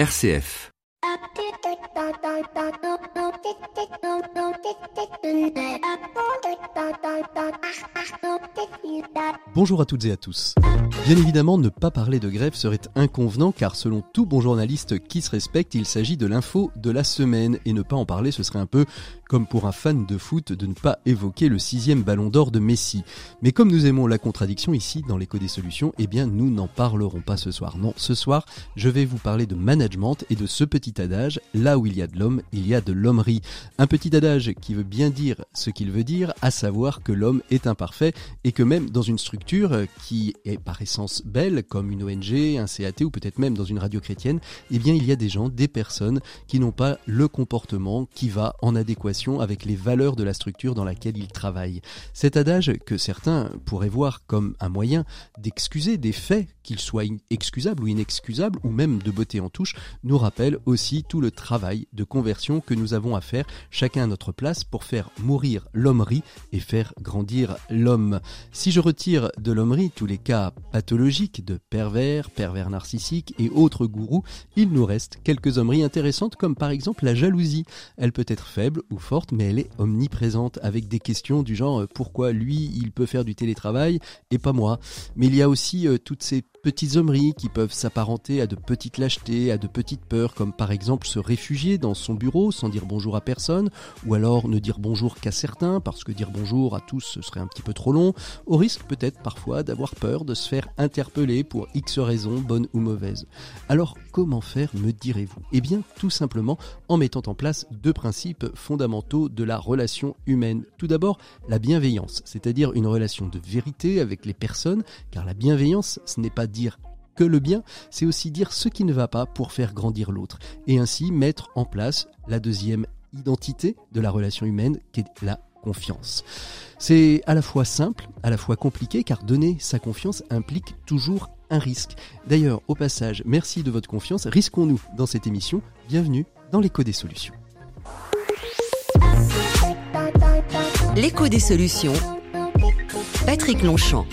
RCF. Bonjour à toutes et à tous. Bien évidemment, ne pas parler de grève serait inconvenant car selon tout bon journaliste qui se respecte, il s'agit de l'info de la semaine et ne pas en parler ce serait un peu comme pour un fan de foot de ne pas évoquer le sixième ballon d'or de Messi. Mais comme nous aimons la contradiction ici dans l'écho des solutions, eh bien nous n'en parlerons pas ce soir. Non, ce soir, je vais vous parler de management et de ce petit adage, là où il y a de l'homme, il y a de l'hommerie. Un petit adage qui veut bien dire ce qu'il veut dire, à savoir que l'homme est imparfait et que même dans une structure qui est par essence belle, comme une ONG, un CAT ou peut-être même dans une radio chrétienne, eh bien il y a des gens, des personnes qui n'ont pas le comportement qui va en adéquation avec les valeurs de la structure dans laquelle il travaille. Cet adage, que certains pourraient voir comme un moyen d'excuser des faits, qu'ils soient excusables ou inexcusables, ou même de beauté en touche, nous rappelle aussi tout le travail de conversion que nous avons à faire, chacun à notre place, pour faire mourir l'hommerie et faire grandir l'homme. Si je retire de l'hommerie tous les cas pathologiques de pervers, pervers narcissiques et autres gourous, il nous reste quelques hommeries intéressantes comme par exemple la jalousie. Elle peut être faible ou mais elle est omniprésente avec des questions du genre euh, pourquoi lui il peut faire du télétravail et pas moi. Mais il y a aussi euh, toutes ces petites hommeries qui peuvent s'apparenter à de petites lâchetés, à de petites peurs, comme par exemple se réfugier dans son bureau sans dire bonjour à personne, ou alors ne dire bonjour qu'à certains, parce que dire bonjour à tous ce serait un petit peu trop long, au risque peut-être parfois d'avoir peur de se faire interpeller pour X raisons, bonnes ou mauvaises. Alors comment faire, me direz-vous? Eh bien tout simplement en mettant en place deux principes fondamentaux de la relation humaine. Tout d'abord, la bienveillance, c'est-à-dire une relation de vérité avec les personnes, car la bienveillance, ce n'est pas dire que le bien, c'est aussi dire ce qui ne va pas pour faire grandir l'autre, et ainsi mettre en place la deuxième identité de la relation humaine, qui est la confiance. C'est à la fois simple, à la fois compliqué, car donner sa confiance implique toujours un risque. D'ailleurs, au passage, merci de votre confiance, risquons-nous dans cette émission, bienvenue dans l'écho des solutions. L'écho des solutions, Patrick Longchamp.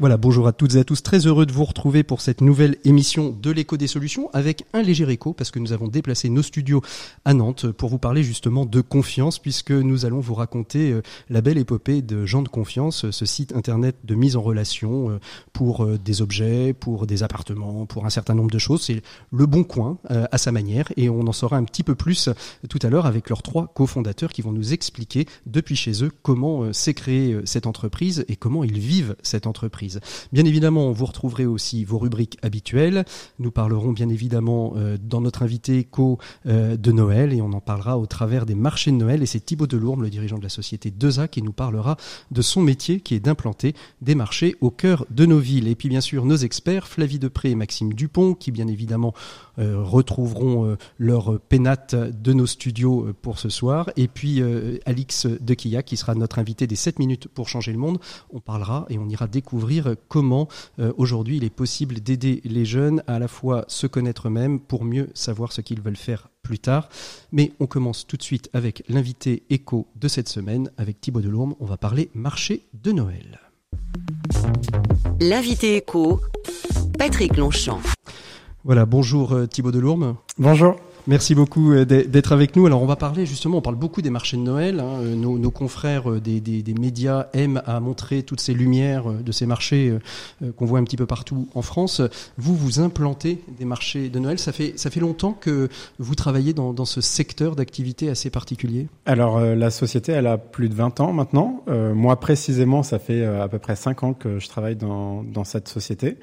Voilà, bonjour à toutes et à tous. Très heureux de vous retrouver pour cette nouvelle émission de l'écho des solutions avec un léger écho parce que nous avons déplacé nos studios à Nantes pour vous parler justement de confiance puisque nous allons vous raconter euh, la belle épopée de Jean de Confiance, ce site internet de mise en relation euh, pour euh, des objets, pour des appartements, pour un certain nombre de choses. C'est le bon coin à sa manière et on en saura un petit peu plus tout à l'heure avec leurs trois cofondateurs qui vont nous expliquer depuis chez eux comment s'est créée cette entreprise et comment ils vivent cette entreprise. Bien évidemment, vous retrouverez aussi vos rubriques habituelles. Nous parlerons bien évidemment euh, dans notre invité éco euh, de Noël et on en parlera au travers des marchés de Noël. Et c'est Thibaut Delourme, le dirigeant de la société Deza, qui nous parlera de son métier qui est d'implanter des marchés au cœur de nos villes. Et puis bien sûr, nos experts, Flavie Depré et Maxime Dupont, qui bien évidemment retrouveront leur pénate de nos studios pour ce soir. Et puis Alix Dequilla, qui sera notre invité des 7 minutes pour changer le monde. On parlera et on ira découvrir comment euh, aujourd'hui il est possible d'aider les jeunes à à la fois se connaître eux-mêmes pour mieux savoir ce qu'ils veulent faire plus tard. Mais on commence tout de suite avec l'invité écho de cette semaine, avec Thibaut Delourme. On va parler marché de Noël. L'invité écho, Patrick Longchamp. Voilà, bonjour euh, Thibaut Delourme. Bonjour. Merci beaucoup euh, d'être avec nous. Alors on va parler justement, on parle beaucoup des marchés de Noël. Hein. Euh, nos, confrères des, médias aiment à montrer toutes ces lumières de ces marchés qu'on voit un petit peu partout en France. Vous, vous implantez des marchés de Noël. Ça fait, ça fait longtemps que vous travaillez dans, ce secteur d'activité assez particulier Alors la société, elle a plus de 20 ans maintenant. moi précisément, ça fait à peu près 5 ans que je travaille dans, dans cette société.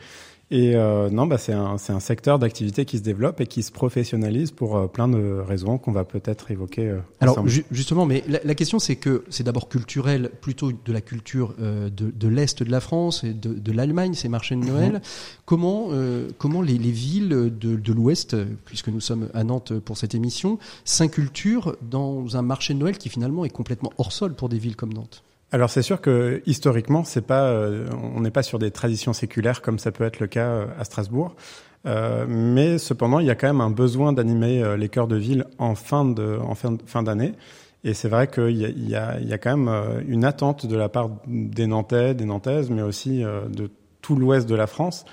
Et euh, non, bah c'est un, un, secteur d'activité qui se développe et qui se professionnalise pour euh, plein de raisons qu'on va peut-être évoquer. Euh, Alors justement, mais la, la question c'est que c'est d'abord culturel, plutôt de la culture euh, de, de l'est de la France et de, de l'Allemagne, ces marchés de Noël. Mhm. Comment comment les, les, villes de, de l'Ouest, puisque nous sommes à Nantes pour cette émission, s'inculturent dans un marché de Noël qui finalement est complètement hors sol pour des villes comme Nantes? Alors c'est sûr que historiquement, c'est pas, euh, on n'est pas sur des traditions séculaires comme ça peut être le cas euh, à Strasbourg, euh, mais cependant il y a quand même un besoin d'animer les cœurs de ville en fin de, en fin, fin d'année. Et c'est vrai qu'il y a, y, a, il y a quand même une attente de la part des Nantais, des Nantaises, mais aussi de tout l'ouest de la France euh,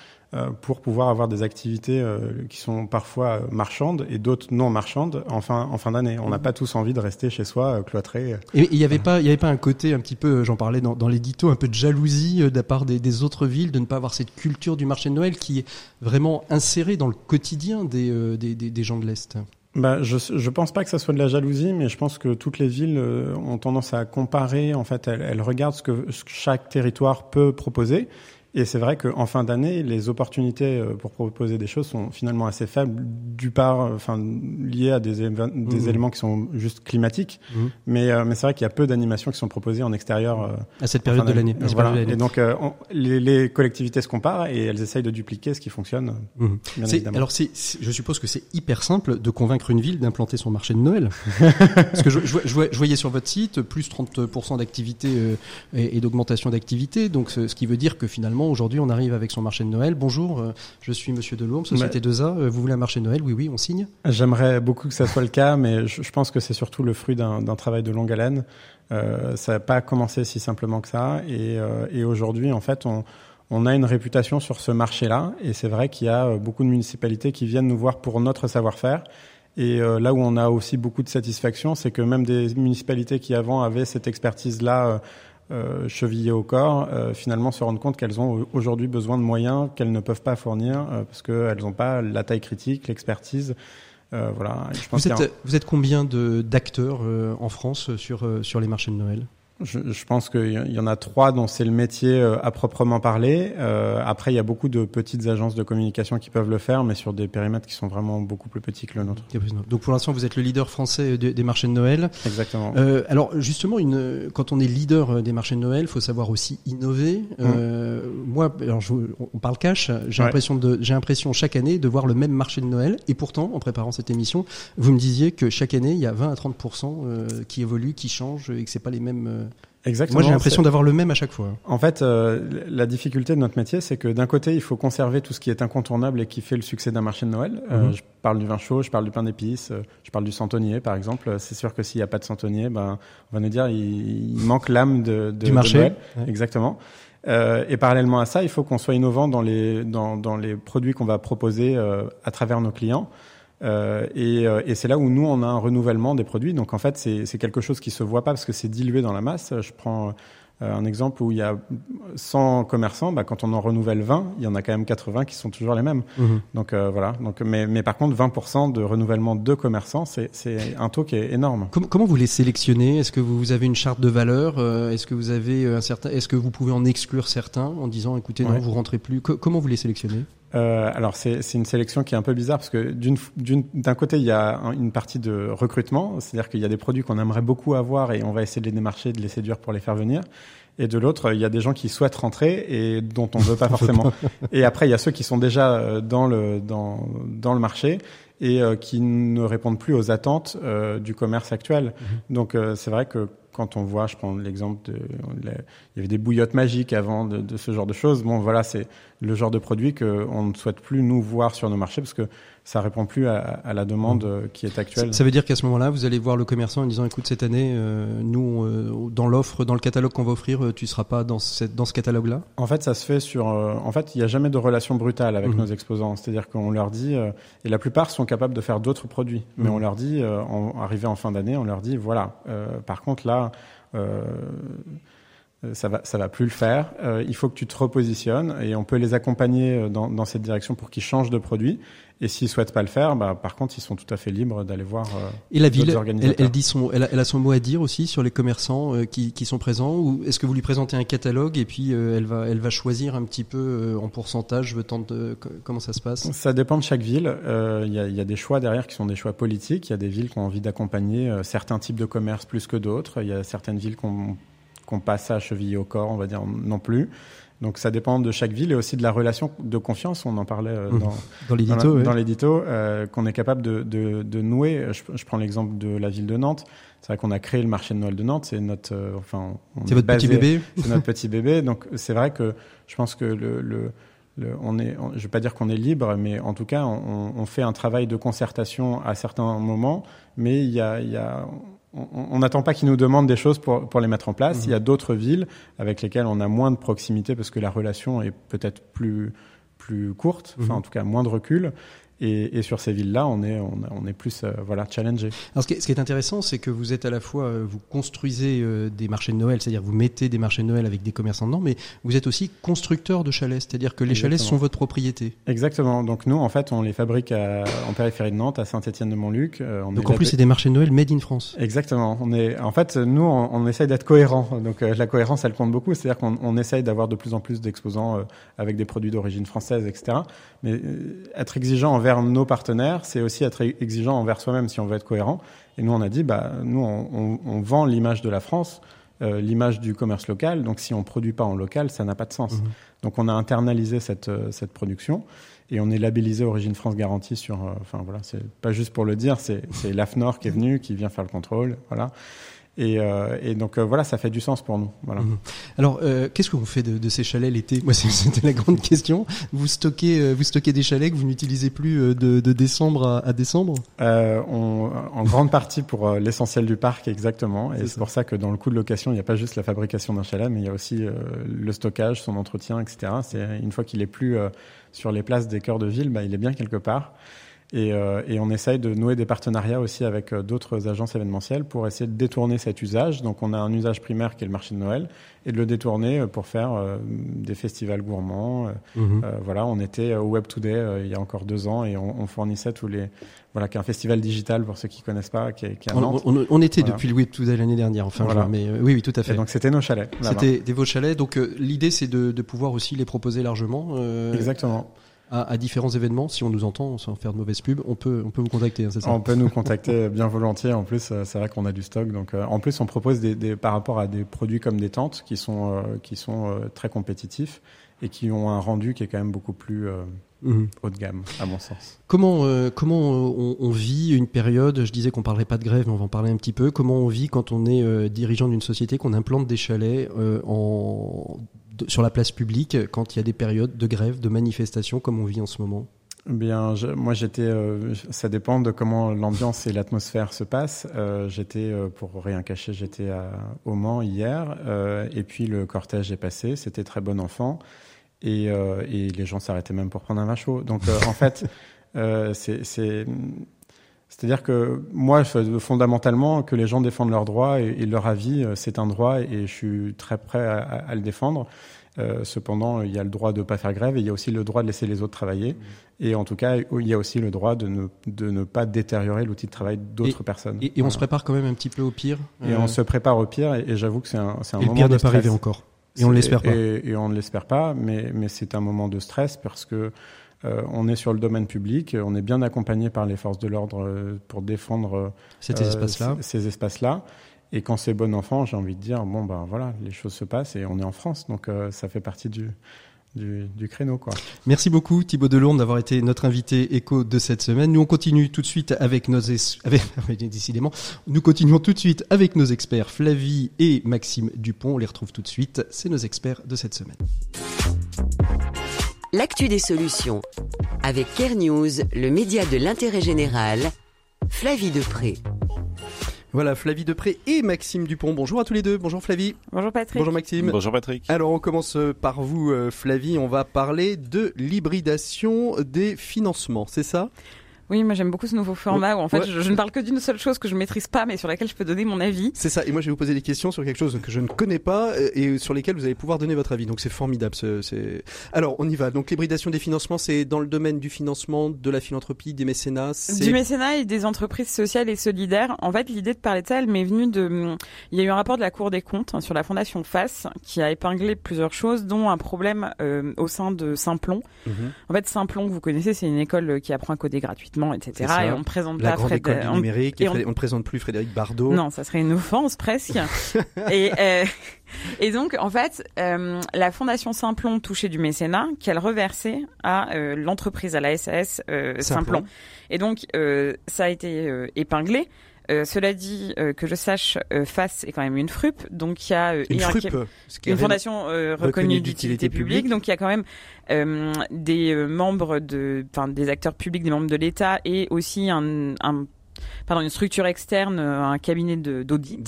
pour pouvoir avoir des activités euh, qui sont parfois marchandes et d'autres non marchandes en fin, en fin d'année. On n'a pas tous envie de rester chez soi euh, cloîtré. Et il n'y avait pas, il y avait pas un côté un petit peu, j'en parlais dans, dans l'édito, un peu de jalousie de la part des, des, autres villes de ne pas avoir cette culture du marché de Noël qui est vraiment insérée dans le quotidien des, des, des, gens de l'Est? Bah, je je pense pas que ça soit de la jalousie, mais je pense que toutes les villes ont tendance à comparer. En fait, elles, elles regardent ce que, ce que chaque territoire peut proposer et c'est vrai qu'en fin d'année, les opportunités euh, pour proposer des choses sont finalement assez faibles, du part, euh, enfin, liées à des, des mmh. éléments qui sont juste climatiques. Mmh. Mais, euh, mais c'est vrai qu'il y a peu d'animations qui sont proposées en extérieur. à cette période de l'année. Voilà. Et donc, les, les, collectivités se comparent et elles essayent de dupliquer ce qui fonctionne. Mmh. Bien évidemment. Alors, c'est, je suppose que c'est hyper simple de convaincre une ville d'implanter son marché de Noël. Parce que je, je, je, voyais sur votre site plus 30% d'activité et, et d'augmentation d'activité. Donc, ce, ce qui veut dire que finalement, Aujourd'hui, on arrive avec son marché de Noël. Bonjour, euh, je suis Monsieur Delorme, Société 2A. Euh, vous voulez un marché de Noël? Oui, oui, on signe. J'aimerais beaucoup que ça soit le cas, mais je, pense que c'est surtout le fruit d'un travail de longue haleine. Euh, ça n'a pas commencé si simplement que ça. Et, euh, et aujourd'hui, en fait, on, on a une réputation sur ce marché-là. Et c'est vrai qu'il y a beaucoup de municipalités qui viennent nous voir pour notre savoir-faire. Et là où on a aussi beaucoup de satisfaction, c'est que même des municipalités qui avant avaient cette expertise-là euh, chevillées au corps, euh, finalement se rendent compte qu'elles ont aujourd'hui besoin de moyens qu'elles ne peuvent pas fournir euh, parce qu'elles n'ont pas la taille critique, l'expertise. voilà. Je pense vous, êtes, vous êtes combien d'acteurs en France sur, sur les marchés de Noël? Je, je, pense qu'il y en a trois dont c'est le métier euh, à proprement parler. Euh, après, il y a beaucoup de petites agences de communication qui peuvent le faire, mais sur des périmètres qui sont vraiment beaucoup plus petits que le nôtre. Donc pour l'instant, vous êtes le leader français des, marchés de Noël. Exactement. Euh, alors justement, une, quand on est leader euh, des marchés de Noël, il faut savoir aussi innover. Mmh. Euh, moi, alors je, on parle cash. J'ai ouais. l'impression de, j'ai l'impression chaque année de voir le même marché de Noël. Et pourtant, en préparant cette émission, vous me disiez que chaque année, il y a 20 à 30 qui évoluent, qui changent, et que c'est pas les mêmes Exactement. Moi, j'ai l'impression d'avoir le même à chaque fois. En fait, euh, la difficulté de notre métier, c'est que d'un côté, il faut conserver tout ce qui est incontournable et qui fait le succès d'un marché de Noël. Mm -hmm. euh, mhm. je parle du vin chaud, je parle du pain d'épices, euh, je parle du santonnier, par exemple. C'est sûr que s'il n'y a pas de santonnier, ben, on va nous dire il, il manque l'âme de, de, du marché. De Noël. Ouais. Exactement. Euh, et parallèlement à ça, il faut qu'on soit innovant dans les dans, dans les produits qu'on va proposer euh, à travers nos clients. Euh, et, euh, et c'est là où nous, on a un renouvellement des produits. Donc en fait, c'est quelque chose qui se voit pas parce que c'est dilué dans la masse. Je prends euh, un exemple où il y a 100 commerçants, bah, quand on en renouvelle 20, il y en a quand même 80 qui sont toujours les mêmes. Mmh. Donc euh, voilà. Donc, mais, mais par contre, 20% de renouvellement de commerçants, c'est un taux qui est énorme. Comment, comment vous les sélectionnez? Est-ce que vous avez une charte de valeur Est-ce que vous avez un certain Est-ce que vous pouvez en exclure certains en disant, écoutez, non, ouais. vous rentrez plus? Comment vous les sélectionnez? Euh, alors c'est une sélection qui est un peu bizarre parce que d'un côté il y a une partie de recrutement, c'est-à-dire qu'il y a des produits qu'on aimerait beaucoup avoir et on va essayer de les démarcher, de les séduire pour les faire venir. Et de l'autre, il y a des gens qui souhaitent rentrer et dont on ne veut pas forcément. et après, il y a ceux qui sont déjà euh, dans le dans dans le marché et euh, qui ne répondent plus aux attentes euh, du commerce actuel. Mmh. Donc euh, c'est vrai que quand on voit, je prends l'exemple de, il y avait des bouillottes magiques avant de, ce genre de choses. Bon, voilà, c'est le genre de produit qu'on ne souhaite plus nous voir sur nos marchés parce que ça répond plus à, à la demande mmh. qui est actuelle. Ça veut dire qu'à ce moment-là, vous allez voir le commerçant en disant, écoute, cette année, euh, nous, euh, dans l'offre, dans le catalogue qu'on va offrir, tu seras pas dans, cette, dans ce catalogue-là? En fait, ça se fait sur. Euh, en fait, il n'y a jamais de relation brutale avec mmh. nos exposants. C'est-à-dire qu'on leur dit, euh, et la plupart sont capables de faire d'autres produits, mais mmh. on leur dit, en, arrivé en fin d'année, on leur dit, voilà. par contre, là. Ça va, ça va plus le faire. Euh, il faut que tu te repositionnes et on peut les accompagner dans, dans cette direction pour qu'ils changent de produit. Et s'ils souhaitent pas le faire, bah, par contre, ils sont tout à fait libres d'aller voir. Euh, et la ville, elle, elle, dit son, elle a, elle, a, son mot à dire aussi sur les commerçants euh, qui, qui, sont présents. Ou est-ce que vous lui présentez un catalogue et puis euh, elle va, elle va choisir un petit peu euh, en pourcentage, je veux tenter, comment ça se passe? Ça dépend de chaque ville. Il euh, y, a, y, a, des choix derrière qui sont des choix politiques. Il y a des villes qui ont envie d'accompagner certains types de commerce plus que d'autres. Il y a certaines villes qu'on qu'on passe à cheviller au corps, on va dire non plus. Donc ça dépend de chaque ville et aussi de la relation de confiance. On en parlait euh, mmh. dans, dans l'édito, dans l'édito, euh, qu'on est capable de, de, de nouer. Je, je prends l'exemple de la ville de Nantes. C'est vrai qu'on a créé le marché de Noël de Nantes. C'est notre, euh, enfin, c'est votre basé, petit bébé. C'est notre petit bébé. Donc c'est vrai que je pense que le, le le, on est, on, je ne vais pas dire qu'on est libre, mais en tout cas, on, on, fait un travail de concertation à certains moments, mais il y a, il y a on n'attend pas qu'ils nous demandent des choses pour, pour les mettre en place. Mhm. Il y a d'autres villes avec lesquelles on a moins de proximité parce que la relation est peut-être plus, plus courte, enfin Mhm. en tout cas moins de recul. Et, et sur ces villes-là, on est, on, on est plus euh, voilà, challengé. Alors, ce qui est, ce qui est intéressant, c'est que vous êtes à la fois, euh, vous construisez euh, des marchés de Noël, c'est-à-dire vous mettez des marchés de Noël avec des commerçants dedans, mais vous êtes aussi constructeur de chalets, c'est-à-dire que les chalets sont votre propriété. Exactement. Donc nous, en fait, on les fabrique à- en périphérie de Nantes, à Saint-Étienne-de-Montluc. On Donc en plus, c'est des marchés de Noël made in France. Exactement. On est, en fait, nous, on, on essaye d'être cohérent. Donc, la cohérence, elle compte beaucoup. C'est-à-dire qu'on on essaye d'avoir de plus en plus d'exposants avec des produits d'origine française, etc. Mais être exigeant envers nos partenaires, c'est aussi être exigeant envers soi-même si on veut être cohérent. Et nous, on a dit, bah, nous, on, on- on vend l'image de la France, euh, l'image du commerce local. Donc, si on produit pas en local, ça n'a pas de sens. Mhm. Donc, on a internalisé cette, euh, cette production. Et on est labellisé Origine France Garantie sur. euh, Enfin voilà, c'est pas juste pour le dire, c'est c'est l'AFNOR qui est venu, qui vient faire le contrôle, voilà. Et, euh, et donc euh, voilà, ça fait du sens pour nous. Voilà. Mhm. Alors, euh, qu'est-ce que vous faites de, de ces chalets l'été? Moi, c'était la grande question. Vous stockez, euh, vous stockez des chalets que vous n'utilisez plus euh, de, de décembre à, à décembre? Euh, on, en grande partie pour l'essentiel du parc, exactement. Et C'est pour ça que dans le coût de location, il n'y a pas juste la fabrication d'un chalet, mais il y a aussi euh, le stockage, son entretien, etc. C'est une fois qu'il est plus euh, sur les places des cœurs de ville, bah, il est bien quelque part. Et, euh, et on essaye de nouer des partenariats aussi avec euh, d'autres agences événementielles pour essayer de détourner cet usage. Donc on a un usage primaire qui est le marché de Noël et de le détourner euh, pour faire euh, des festivals gourmands. Mhm. voilà, on était au Web Today il y a encore deux ans et on, on fournissait tous les voilà, qui est un festival digital pour ceux qui connaissent pas, qui est, qui est à on, Nantes. on- on était Voilà. depuis le Web Today l'année dernière, enfin, Voilà. mais oui, oui, tout à Et fait. donc c'était nos chalets. C'était des vos chalets. Donc l'idée, c'est de, de pouvoir aussi les proposer largement Exactement. À, à différents événements. Si on nous entend, sans faire de mauvaise pub, on peut, on peut vous contacter. hein, c'est ça On peut nous contacter bien volontiers. En plus, euh, c'est vrai qu'on a du stock. Donc, euh, en plus, on propose des, des- par rapport à des produits comme des tentes qui sont euh, qui sont euh, très compétitifs et qui ont un rendu qui est quand même beaucoup plus euh, Mhm. haut de gamme, à mon sens. Comment, euh, comment on, on vit une période Je disais qu'on parlerait pas de grève, mais on va en parler un petit peu. Comment on vit quand on est euh, dirigeant d'une société, qu'on implante des chalets euh, en, de- sur la place publique, quand il y a des périodes de grève, de manifestation, comme on vit en ce moment? Bien, je- moi j'étais. euh, ça dépend de comment l'ambiance et l'atmosphère se passent. Euh, j'étais, euh, pour rien cacher, j'étais à- au Mans hier, et puis le cortège est passé. C'était très bon enfant, et, et les gens s'arrêtaient même pour prendre un vin chaud. Donc en fait, c'est, c'est-à-dire que moi, fondamentalement, que les gens défendent leurs droits et, et leur avis, euh, c'est un droit, et je suis très prêt à, à- à le défendre. Euh, cependant, il y a le droit de ne pas faire grève et il y a aussi le droit de laisser les autres travailler. Et en tout cas, il y a aussi le droit de ne, de ne pas détériorer l'outil de travail d'autres personnes. Et, et on se prépare quand même un petit peu au pire. Et euh, on se prépare au pire, et, et j'avoue que c'est un, un et le moment pire de n'est pas arrivé encore. Et on ne l'espère pas. Et, et on ne l'espère pas, mais, mais c'est un moment de stress parce que euh, on est sur le domaine public, on est bien accompagné par les forces de l'ordre euh, pour défendre Cet euh, espace-là. ces, ces espaces-là. Et quand c'est bon enfant, j'ai envie de dire bon ben voilà, les choses se passent et on est en France, donc euh, ça fait partie du du, du créneau quoi. Merci beaucoup Thibaut Delourme d'avoir été notre invité écho de cette semaine. Nous on continue tout de suite avec nos avec décidément, nous continuons tout de suite avec nos experts Flavie et Maxime Dupont. On les retrouve tout de suite. C'est nos experts de cette semaine. L'actu des solutions. Avec Care News, le média de l'intérêt général. Flavie Depré. Voilà Flavie Depré et Maxime Dupont. Bonjour à tous les deux. Bonjour Flavie. Bonjour Patrick. Bonjour Maxime. Bonjour Patrick. Alors on commence euh, par vous euh, Flavie. On va parler de l'hybridation des financements. C'est ça? Oui, moi j'aime beaucoup ce nouveau format où en fait Ouais. je, je ne parle que d'une seule chose que je maîtrise pas mais sur laquelle je peux donner mon avis. C'est ça. Et moi, je vais vous poser des questions sur quelque chose que je ne connais pas euh, et sur lesquelles vous allez pouvoir donner votre avis. Donc, c'est formidable. c'est- Alors, on y va. Donc, l'hybridation des financements, c'est dans le domaine du financement, de la philanthropie, des mécénats. Du mécénat et des entreprises sociales et solidaires. En fait, l'idée de parler de ça, elle m'est venue de. Il y a eu un rapport de la Cour des comptes hein, sur la fondation FAS qui a épinglé plusieurs choses, dont un problème euh, au sein de Simplon. Mhm. En fait, Simplon, vous connaissez, c'est une école qui apprend à coder gratuitement, etc. Ça. Et on présente La pas grande Fred- école du numérique. et on- ne présente plus Frédéric Bardot. Non, ça serait une offense presque. et, euh, et donc, en fait, euh, la Fondation Simplon touchait du mécénat qu'elle reversait à euh, l'entreprise, à la SAS euh, Simplon. Simplon. Et donc, euh, ça a été euh, épinglé. Euh, cela dit, euh, que je sache, euh, FAS est quand même une FRUP, donc il y a euh, Une FRUP. ce qui est une fondation euh, reconnue d'utilité publique, donc il y a quand même euh, des membres de, enfin des acteurs publics, des membres de l'État et aussi un, un pardon, une structure externe, un cabinet d'audit,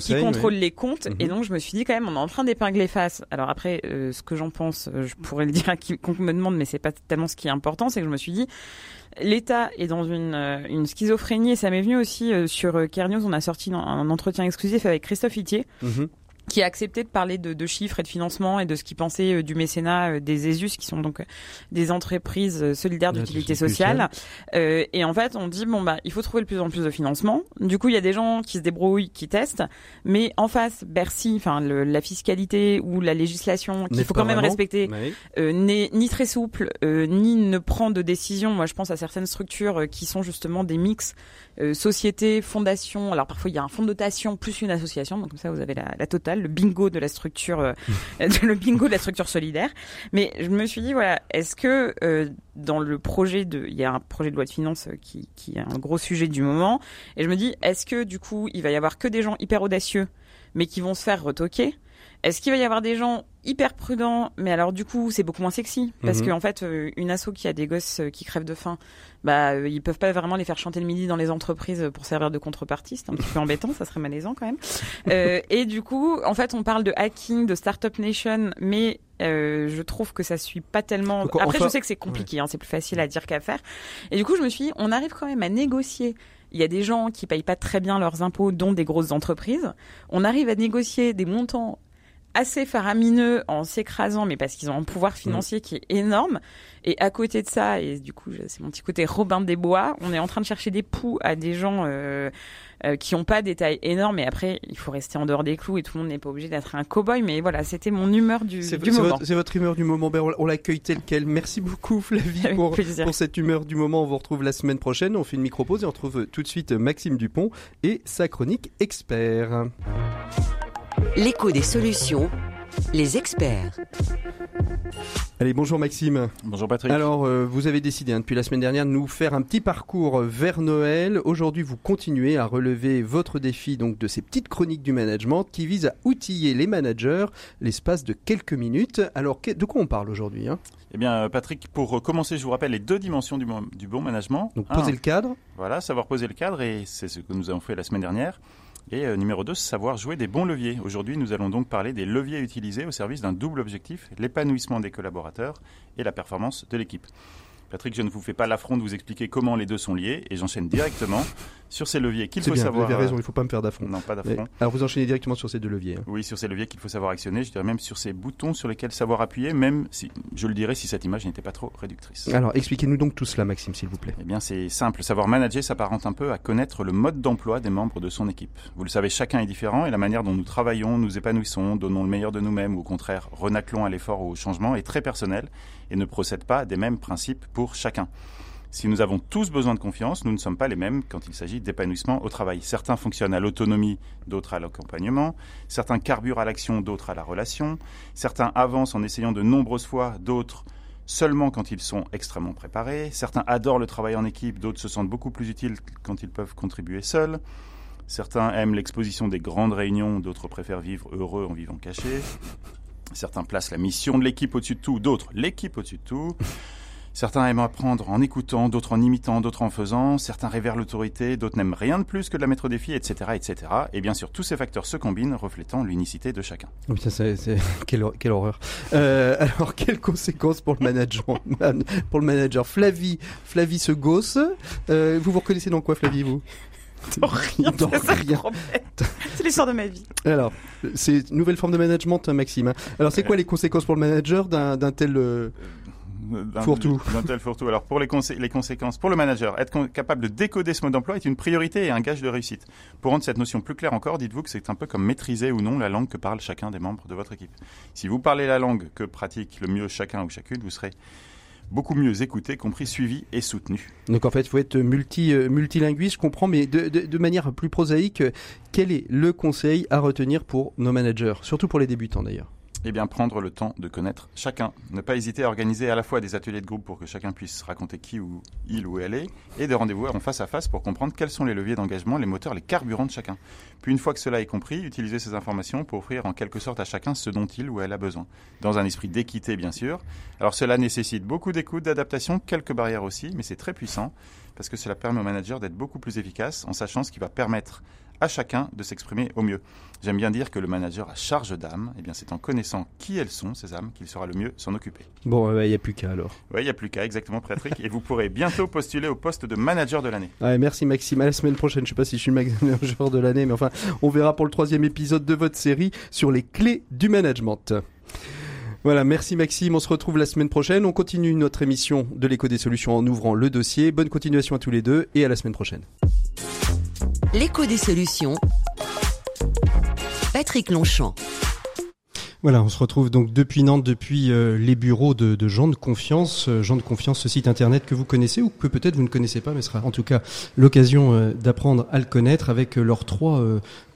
qui contrôle les comptes. Et mhm. donc, je me suis dit quand même, on est en train d'épingler face. Alors après, ce que j'en pense, je pourrais le dire à quiconque me demande, mais c'est pas tellement ce qui est important, c'est que je me suis dit, l'État est dans une, une schizophrénie et ça m'est venu aussi sur Kernios. On a sorti un, entretien exclusif avec Christophe Itier. Mhm qui a accepté de parler de, de, chiffres et de financement et de ce qu'il pensait euh, du mécénat euh, des ESUS, qui sont donc euh, des entreprises solidaires d'utilité sociale. Euh, et en fait, on dit bon bah il faut trouver de plus en plus de financement. Du coup, il y a des gens qui se débrouillent, qui testent, mais en face, Bercy, enfin la fiscalité ou la législation qu'il faut quand même respecter, euh, n'est ni très souple, ni ne prend de décision. Moi, je pense à certaines structures qui sont justement des mix société, fondation. Alors parfois il y a un fonds de dotation plus une association, donc comme ça vous avez la, la totale le bingo de la structure, euh, le bingo de la structure solidaire. Mais je me suis dit voilà, est-ce que euh, dans le projet de, il y a un projet de loi de finances qui, qui est un gros sujet du moment, et je me dis est-ce que du coup il va y avoir que des gens hyper audacieux, mais qui vont se faire retoquer? Est-ce qu'il va y avoir des gens hyper prudents, mais alors du coup c'est beaucoup moins sexy parce mhm. qu'en en fait euh, une asso qui a des gosses qui crèvent de faim, bah euh, ils peuvent pas vraiment les faire chanter le midi dans les entreprises pour servir de contrepartie, c'est un petit peu embêtant, ça serait malaisant quand même. Euh, et du coup, en fait, on parle de hacking, de startup nation, mais euh, je trouve que ça suit pas tellement. Après, je sais que c'est compliqué, hein, c'est plus facile à dire qu'à faire. Et du coup, je me suis dit, on arrive quand même à négocier. Il y a des gens qui payent pas très bien leurs impôts, dont des grosses entreprises. On arrive à négocier des montants assez faramineux en s'écrasant, mais parce qu'ils ont un pouvoir financier qui est énorme. Et à côté de ça, et du coup, c'est mon petit côté Robin des Bois, on est en train de chercher des poux à des gens euh, euh, qui n'ont pas des tailles énormes. Et après, il faut rester en dehors des clous et tout le monde n'est pas obligé d'être un cow-boy. Mais voilà, c'était mon humeur du, du moment. C'est votre humeur du moment. Ben, on l'accueille tel quel. Merci beaucoup, Flavie, pour, pour cette humeur du moment. On vous retrouve la semaine prochaine. On fait une micro-pause et on retrouve tout de suite Maxime Dupont et sa chronique expert. L'écho des solutions, les experts. Allez, bonjour Maxime. Bonjour Patrick. Alors, euh, vous avez décidé hein, depuis la semaine dernière de nous faire un petit parcours vers Noël. Aujourd'hui, vous continuez à relever votre défi donc de ces petites chroniques du management qui visent à outiller les managers l'espace de quelques minutes. Alors, de quoi on parle aujourd'hui hein? Eh bien, Patrick, pour commencer, je vous rappelle les deux dimensions du, bon management. Donc, poser le cadre. Voilà, savoir poser le cadre et c'est ce que nous avons fait la semaine dernière. Et euh, numéro 2, savoir jouer des bons leviers. Aujourd'hui, nous allons donc parler des leviers utilisés au service d'un double objectif, l'épanouissement des collaborateurs et la performance de l'équipe. Patrick, je ne vous fais pas l'affront de vous expliquer comment les deux sont liés et j'enchaîne directement sur ces leviers qu'il faut bien, savoir. Vous avez raison, il ne faut pas me faire d'affront. Non, pas d'affront. Alors vous enchaînez directement sur ces deux leviers. Hein. Oui, sur ces leviers qu'il faut savoir actionner, je dirais même sur ces boutons sur lesquels savoir appuyer, même si je le dirais si cette image n'était pas trop réductrice. Alors expliquez-nous donc tout cela, Maxime, s'il vous plaît. Eh bien, c'est simple. Savoir manager s'apparente un peu à connaître le mode d'emploi des membres de son équipe. Vous le savez, chacun est différent et la manière dont nous travaillons, nous épanouissons, donnons le meilleur de nous-mêmes ou au contraire renaclons à l'effort ou au changement est très personnel et ne procède pas des mêmes principes pour chacun. Si nous avons tous besoin de confiance, nous ne sommes pas les mêmes quand il s'agit d'épanouissement au travail. Certains fonctionnent à l'autonomie, d'autres à l'accompagnement. Certains carburent à l'action, d'autres à la relation. Certains avancent en essayant de nombreuses fois, d'autres seulement quand ils sont extrêmement préparés. Certains adorent le travail en équipe, d'autres se sentent beaucoup plus utiles quand ils peuvent contribuer seuls. Certains aiment l'exposition des grandes réunions, d'autres préfèrent vivre heureux en vivant caché. Certains placent la mission de l'équipe au-dessus de tout, d'autres l'équipe au-dessus de tout. Certains aiment apprendre en écoutant, d'autres en imitant, d'autres en faisant. Certains révèrent l'autorité, d'autres n'aiment rien de plus que de la mettre au défi, etc., etc. Et bien sûr, tous ces facteurs se combinent, reflétant l'unicité de chacun. Oh, quelle, horreur. Euh, alors, quelles conséquences pour le manager, Flavie, Flavie se gosse. Euh, vous vous reconnaissez dans quoi, Flavie, vous? dans rien. Dans rien. C'est l'histoire de ma vie. Alors, c'est une nouvelle forme de management, Maxime. Alors, c'est quoi les conséquences pour le manager d'un tel euh, Fourre-tout? D'un tel fourre-tout. Alors pour les, les, conséquences, pour le manager, être capable de décoder ce mode d'emploi est une priorité et un gage de réussite. Pour rendre cette notion plus claire encore, dites-vous que c'est un peu comme maîtriser ou non la langue que parle chacun des membres de votre équipe. Si vous parlez la langue que pratique le mieux chacun ou chacune, vous serez beaucoup mieux écouté, compris, suivi et soutenu. Donc en fait, il faut être euh, multilinguiste, je comprends, mais de, manière plus prosaïque, quel est le conseil à retenir pour nos managers, surtout pour les débutants d'ailleurs Eh bien, prendre le temps de connaître chacun. Ne pas hésiter à organiser à la fois des ateliers de groupe pour que chacun puisse raconter qui ou il ou elle est, et des rendez-vous en face à face pour comprendre quels sont les leviers d'engagement, les moteurs, les carburants de chacun. Puis, une fois que cela est compris, utiliser ces informations pour offrir en quelque sorte à chacun ce dont il ou elle a besoin. Dans un esprit d'équité, bien sûr. Alors, cela nécessite beaucoup d'écoute, d'adaptation, quelques barrières aussi, mais c'est très puissant parce que cela permet au manager d'être beaucoup plus efficace en sachant ce qui va permettre à chacun de s'exprimer au mieux. J'aime bien dire que le manager a charge d'âme, eh bien c'est en connaissant qui elles sont, ces âmes, qu'il sera le mieux s'en occuper. Bon, il n'y a plus qu'à alors. Oui, il n'y a plus qu'à, exactement, Patrick. et vous pourrez bientôt postuler au poste de manager de l'année. Ouais, merci Maxime. À la semaine prochaine, je ne sais pas si je suis manager de l'année, mais enfin, on verra pour le troisième épisode de votre série sur les clés du management. Voilà, merci Maxime. On se retrouve la semaine prochaine. On continue notre émission de l'écho des solutions en ouvrant le dossier. Bonne continuation à tous les deux et à la semaine prochaine. L'écho des solutions. Patrick Longchamp. Voilà, on se retrouve donc depuis Nantes, depuis euh, les bureaux de, de Gens de Confiance. Euh, Gens de Confiance, ce site internet que vous connaissez ou que peut-être vous ne connaissez pas, mais sera en tout cas l'occasion euh, d'apprendre à le connaître avec leurs trois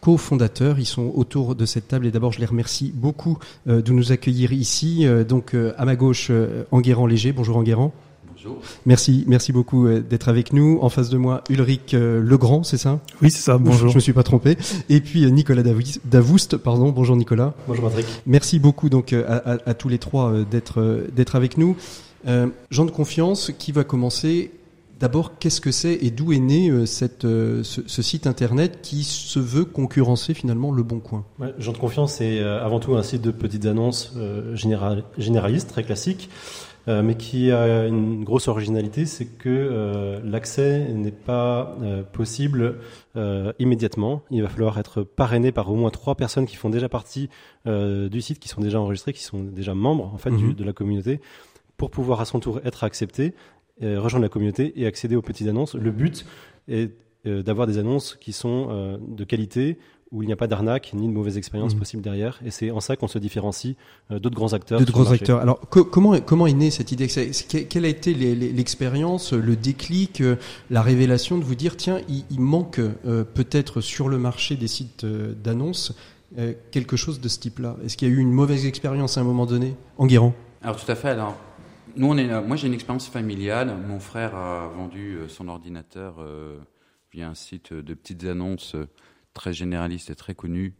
co-fondateurs. Ils sont autour de cette table et d'abord je les remercie beaucoup de nous accueillir ici. donc à ma gauche, Enguerrand Léger. Bonjour Enguerrand. Merci, merci beaucoup euh, d'être avec nous. En face de moi, Ulrich euh, Legrand, c'est ça? Oui, c'est ça. Bonjour. Je me suis pas trompé. Et puis euh, Nicolas Davoust, pardon. Bonjour Nicolas. Bonjour Patrick. Merci beaucoup donc à, tous les trois d'être d'être avec nous. Jean de confiance, qui va commencer? D'abord, qu'est-ce que c'est et d'où est né cette, ce, site internet qui se veut concurrencer finalement Le Bon Coin? Ouais, Jean de Confiance, c'est avant tout un site de petites annonces généralistes, très classiques. Euh, mais qui a une grosse originalité, c'est que euh, l'accès n'est pas euh, possible immédiatement. Il va falloir être parrainé par au moins trois personnes qui font déjà partie du site, qui sont déjà enregistrées, qui sont déjà membres en fait mhm. de la communauté, pour pouvoir à son tour être accepté, rejoindre la communauté et accéder aux petites annonces. Le but est d'avoir des annonces qui sont de qualité, où il n'y a pas d'arnaque ni de mauvaise expérience mmh. possible derrière. Et c'est en ça qu'on se différencie euh, d'autres grands acteurs. D'autres grands acteurs. Alors comment comment est née cette idée? Quelle a été l'expérience, le déclic, euh, la révélation de vous dire tiens il, manque euh, peut-être sur le marché des sites d'annonces quelque chose de ce type-là? Est-ce qu'il y a eu une mauvaise expérience à un moment donné? Enguerrand Alors tout à fait. Alors nous on est, moi j'ai une expérience familiale. Mon frère a vendu son ordinateur via un site de petites annonces très généraliste et très connu.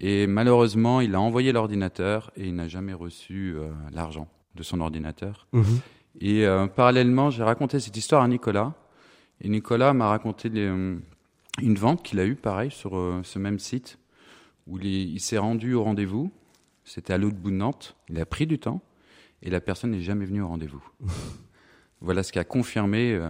Et malheureusement, il a envoyé l'ordinateur et il n'a jamais reçu euh, l'argent de son ordinateur. Mhm. Et euh, parallèlement, j'ai raconté cette histoire à Nicolas. Et Nicolas m'a raconté euh, une vente qu'il a eue, pareil, sur ce même site, où il, s'est rendu au rendez-vous. C'était à l'autre bout de Nantes. Il a pris du temps et la personne n'est jamais venue au rendez-vous. voilà ce qui a confirmé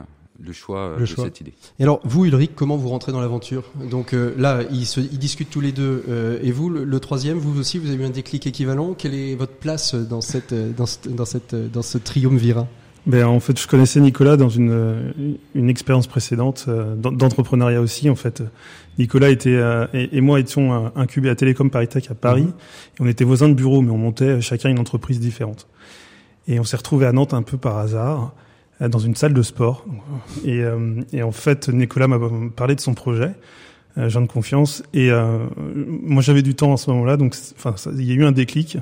le choix euh, de cette idée. Et alors, vous, Ulrich, comment vous rentrez dans l'aventure? Donc euh, là, ils, se, ils, discutent tous les deux. Euh, et vous, le, troisième, vous aussi, vous avez eu un déclic équivalent. Quelle est votre place dans, cette, dans, dans, cette, dans ce triumvirat? Ben, en fait, je connaissais Nicolas dans une, une expérience précédente d'entrepreneuriat aussi. En fait, Nicolas était et, moi étions incubés à Télécom Paritech à Paris. Mhm. Et on était voisins de bureau, mais on montait chacun une entreprise différente. Et on s'est retrouvés à Nantes un peu par hasard. Euh, dans une salle de sport. Et, euh, et en fait, Nicolas m'a parlé de son projet, euh, Jean de confiance. Et moi, j'avais du temps en ce moment-là, donc enfin, il y a eu un déclic.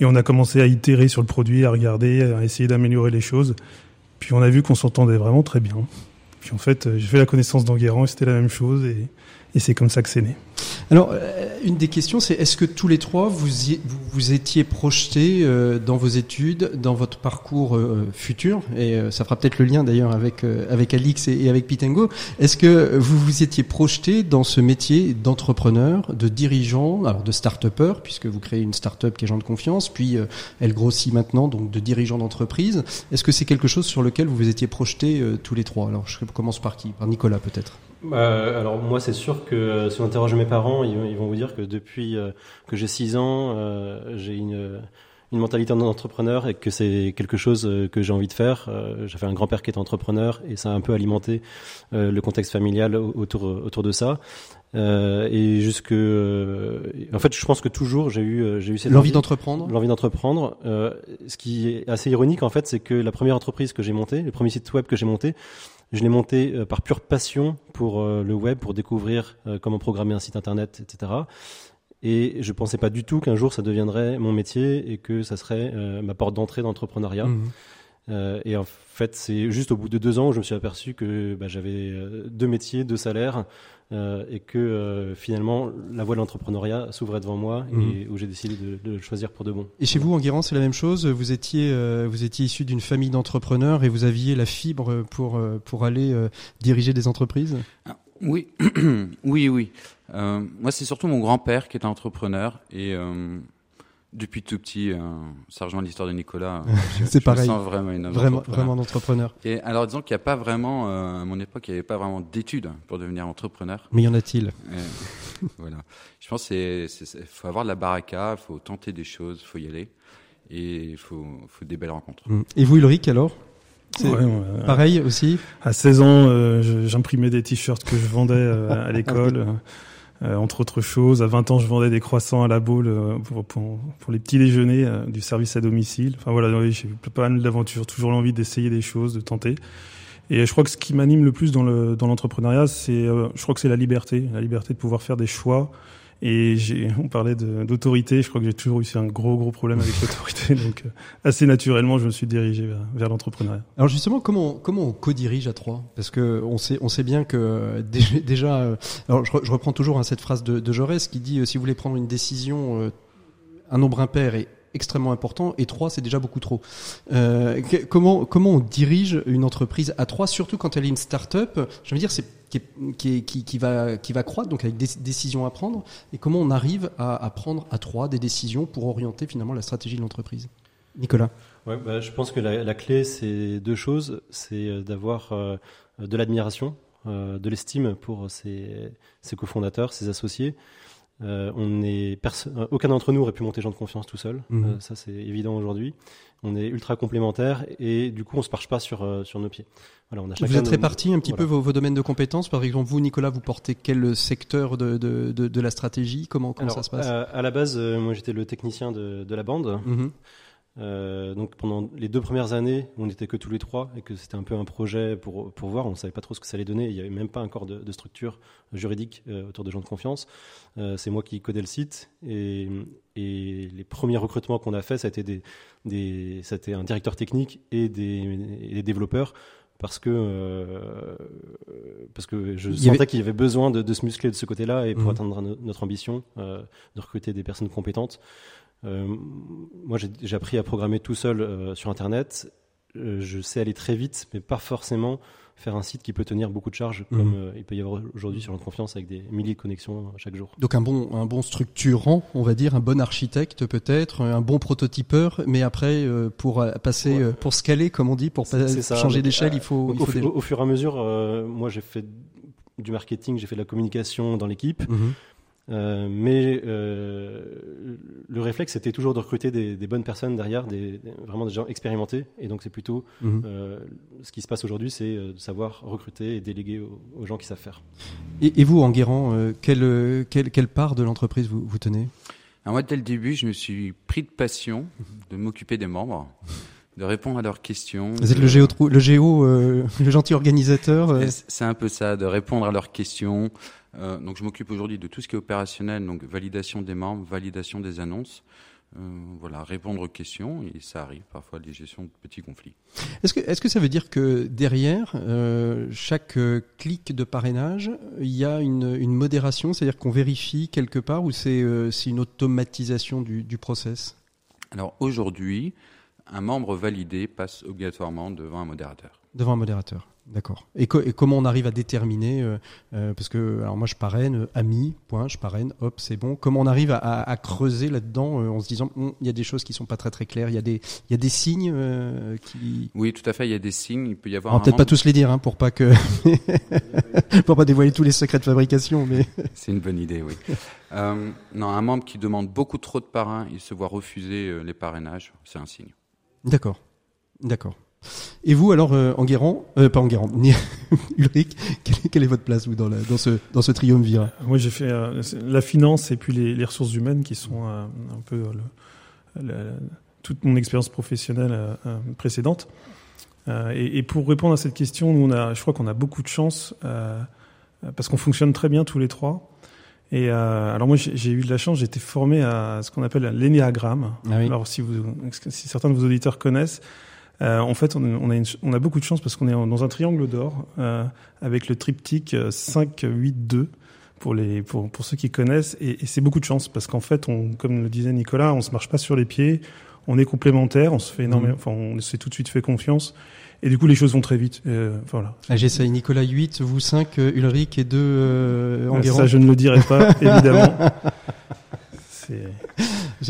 Et on a commencé à itérer sur le produit, à regarder, à essayer d'améliorer les choses. Puis on a vu qu'on s'entendait vraiment très bien. Puis en fait, j'ai fait la connaissance d'Enguerrand et c'était la même chose. Et, et c'est comme ça que c'est né. Alors, euh, une des questions, c'est est-ce que tous les trois, vous, vous, étiez projetés euh, dans vos études, dans votre parcours euh, futur, et ça fera peut-être le lien d'ailleurs avec, avec Alix et, avec Pitengo, est-ce que vous vous étiez projetés dans ce métier d'entrepreneur, de dirigeant, alors de start-upper, puisque vous créez une start-up qui est gens de confiance, puis elle grossit maintenant, donc de dirigeant d'entreprise? Est-ce que c'est quelque chose sur lequel vous vous étiez projetés tous les trois? Alors, je commence par qui? Par Nicolas peut-être bah, alors moi c'est sûr que euh, si on interroge mes parents, ils, vont vous dire que depuis euh, que j'ai 6 ans, euh, j'ai une, une mentalité d'entrepreneur et que c'est quelque chose que j'ai envie de faire. J'avais un grand-père qui était entrepreneur et ça a un peu alimenté le contexte familial autour, autour de ça. et jusque, en fait, je pense que toujours j'ai eu, j'ai eu cette l'envie d'entreprendre. L'envie d'entreprendre. ce qui est assez ironique en fait, c'est que la première entreprise que j'ai montée, le premier site web que j'ai monté, je l'ai monté euh, par pure passion pour euh, le web, pour découvrir euh, comment programmer un site internet, etc. Et je pensais pas du tout qu'un jour ça deviendrait mon métier et que ça serait ma porte d'entrée d'entrepreneuriat. Mmh. Euh, et en fait, c'est juste au bout de deux ans où je me suis aperçu que bah, j'avais deux métiers, deux salaires, euh, et que finalement la voie de l'entrepreneuriat s'ouvrait devant moi et mhm. où j'ai décidé de, de, choisir pour de bon. Et chez vous, en Guérant, c'est la même chose. Vous étiez, vous étiez issu d'une famille d'entrepreneurs et vous aviez la fibre pour pour aller diriger des entreprises? Ah, oui, oui, oui. moi, c'est surtout mon grand-père qui est entrepreneur et depuis tout petit, ça rejoint l'histoire de Nicolas. c'est pareil. Me sens vraiment une vraiment, vraiment d'entrepreneur. Et alors, disons qu'il n'y a pas vraiment, euh, à mon époque, il n'y avait pas vraiment d'études pour devenir entrepreneur. Mais y en a-t-il? Voilà. Je pense qu'il faut avoir de la baraka, il faut tenter des choses, il faut y aller, et il faut, faut, des belles rencontres. Mmh. Et vous, Ulrich, alors? Pareil aussi? À 16 ans, euh, j'imprimais des t-shirts que je vendais euh, à l'école. Euh, entre autres choses, à 20 ans, je vendais des croissants à la boule euh, pour, pour, pour, les petits déjeuners euh, du service à domicile. Enfin voilà, j'ai pas mal d'aventures, toujours l'envie d'essayer des choses, de tenter. Et je crois que ce qui m'anime le plus dans le dans l'entrepreneuriat, c'est, je crois que c'est la liberté, la liberté de pouvoir faire des choix et on parlait d'autorité. Je crois que j'ai toujours eu un gros, gros problème avec l'autorité. Donc, euh, assez naturellement, je me suis dirigé vers, vers l'entrepreneuriat. Alors justement, comment, comment on co-dirige à trois? Parce que on sait, on sait bien que euh, déjà, euh, alors je, reprends toujours hein, cette phrase de, de Jaurès qui dit si vous voulez prendre une décision, un nombre impair est extrêmement important et trois c'est déjà beaucoup trop. Euh, comment comment on dirige une entreprise à trois, surtout quand elle est une start-up Je veux dire, c'est qui, qui, qui, va qui va croître, donc avec des décisions à prendre. Et comment on arrive à, à prendre à trois des décisions pour orienter finalement la stratégie de l'entreprise? Nicolas. Ouais, bah, je pense que la, la clé c'est deux choses, c'est euh, d'avoir euh, de l'admiration, euh, de l'estime pour ses, ses cofondateurs, ses associés. Euh, on est euh, aucun d'entre nous aurait pu monter gens de confiance tout seul. Mhm. Euh, ça, c'est évident aujourd'hui. On est ultra complémentaires et du coup, on se marche pas sur sur nos pieds. Voilà, on a vous êtes répartis un petit peu vos, domaines de compétences. Par exemple, vous, Nicolas, vous portez quel secteur de, de, de, la stratégie? Comment, comment ça se passe? à, la base, moi, j'étais le technicien de, de la bande. Mhm. Euh, donc pendant les deux premières années, on n'était que tous les trois et que c'était un peu un projet pour, pour voir. On ne savait pas trop ce que ça allait donner. Il n'y avait même pas encore de, de structure juridique euh, autour de gens de confiance. Euh, c'est moi qui codais le site et, et les premiers recrutements qu'on a fait, ça a été des, des ça a été un directeur technique et des, et des développeurs parce que euh, parce que je sentais qu'il y avait besoin de, de, se muscler de ce côté-là et pour mmh. atteindre notre ambition euh, de recruter des personnes compétentes. Euh, moi, j'ai appris à programmer tout seul euh, sur Internet. Euh, je sais aller très vite, mais pas forcément faire un site qui peut tenir beaucoup de charges, mhm. comme il peut y avoir aujourd'hui sur notre confiance avec des milliers de connexions chaque jour. Donc un bon, un bon structurant, on va dire, un bon architecte peut-être, un bon prototypeur, mais après pour passer, pour scaler, comme on dit, pour changer d'échelle, il faut. Au, il faut au, fur et à mesure, moi j'ai fait du marketing, j'ai fait de la communication dans l'équipe. Mhm. Euh, mais euh, le réflexe c'était toujours de recruter des, des bonnes personnes derrière, des, vraiment des gens expérimentés. Et donc c'est plutôt mhm. euh, ce qui se passe aujourd'hui, c'est euh, de savoir recruter et déléguer aux, gens qui savent faire. Et, et vous, Enguerrand, euh, quelle, quelle, quelle, part de l'entreprise vous, vous tenez? Alors Moi, dès le début, je me suis pris de passion de m'occuper des membres de répondre à leurs questions. Vous êtes le géo, le géo, euh, le gentil organisateur. C'est un peu ça, de répondre à leurs questions, euh, donc je m'occupe aujourd'hui de tout ce qui est opérationnel, donc validation des membres, validation des annonces. Euh, voilà, répondre aux questions et ça arrive parfois des gestions de petits conflits. Est-ce que, est-ce que ça veut dire que derrière euh, chaque euh, clic de parrainage, il y a une, une modération, c'est-à-dire qu'on vérifie quelque part ou c'est, euh, c'est une automatisation du, du process? Alors aujourd'hui, un membre validé passe obligatoirement devant un modérateur. Devant un modérateur. D'accord. Et, et, comment on arrive à déterminer euh, euh, Parce que alors moi je parraine, euh, ami, point, je parraine, hop, c'est bon. Comment on arrive à, à, creuser là-dedans euh, en se disant il y a des choses qui sont pas très très claires, il y a des il y a des signes qui. Oui, tout à fait. Il y a des signes. Il peut y avoir. Peut-être pas tous les dire, hein, pour pas que pour pas dévoiler tous les secrets de fabrication, mais. c'est une bonne idée, oui. non, un membre qui demande beaucoup trop de parrains, il se voit refuser les parrainages, c'est un signe. D'accord, d'accord. Et vous, alors, euh, Enguerrand, euh, pas Enguerrand, Ulrich, quelle, est votre place vous, dans, dans ce, dans ce triumvirat Moi, j'ai fait euh, la finance et puis les, les, ressources humaines qui sont euh, un peu toute mon expérience professionnelle précédente. Et, et, pour répondre à cette question, nous, on a, je crois qu'on a beaucoup de chance parce qu'on fonctionne très bien tous les trois. Et euh, alors moi j'ai eu de la chance, j'ai été formé à ce qu'on appelle l'énéagramme. Ah oui. Alors si, vous, si certains de vos auditeurs connaissent, euh, en fait on, on, a une, on, a beaucoup de chance parce qu'on est dans un triangle d'or euh, avec le triptyque 5, 8, 2 pour, les, pour, pour ceux qui connaissent. Et, et c'est beaucoup de chance parce qu'en fait, on, comme le disait Nicolas, on se marche pas sur les pieds, on est complémentaires, on se fait énormément, enfin on s'est tout de suite fait confiance. Et du coup, les choses vont très vite. Euh, voilà. Ah, J'essaye. Nicolas 8, vous 5, euh, Ulrich et 2 euh, Enguerrand. Ça, je ne le dirai pas, évidemment.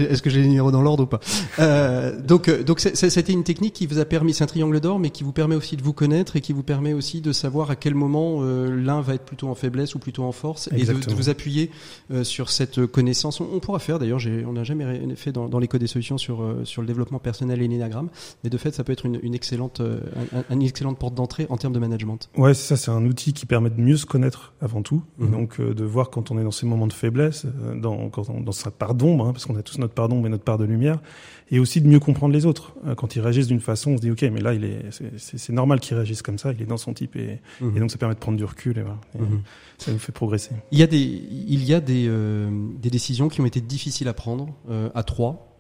Est-ce que j'ai les numéros dans l'ordre ou pas euh, Donc, euh, donc c'était une technique qui vous a permis, c'est un triangle d'or, mais qui vous permet aussi de vous connaître et qui vous permet aussi de savoir à quel moment euh, l'un va être plutôt en faiblesse ou plutôt en force, Exactement. et de, de, vous appuyer euh, sur cette connaissance. On, on pourra faire, d'ailleurs, on n'a jamais fait dans, dans l'éco des solutions sur sur le développement personnel et l'énagramme, mais de fait, ça peut être une, une excellente, un, une excellente porte d'entrée en termes de management. Ouais, ça, c'est un outil qui permet de mieux se connaître avant tout, mmh. donc de voir quand on est dans ces moments de faiblesse, dans, quand on, dans sa part d'ombre, hein, parce qu'on a tous notre part d'ombre et notre part de lumière, et aussi de mieux comprendre les autres. Quand ils réagissent d'une façon, on se dit ok, mais là, il est, c'est normal qu'il réagisse comme ça, il est dans son type, et, mmh. et, donc ça permet de prendre du recul, et, voilà, et mmh. ça nous fait progresser. Il y a des, il y a des, euh, des décisions qui ont été difficiles à prendre euh, à trois.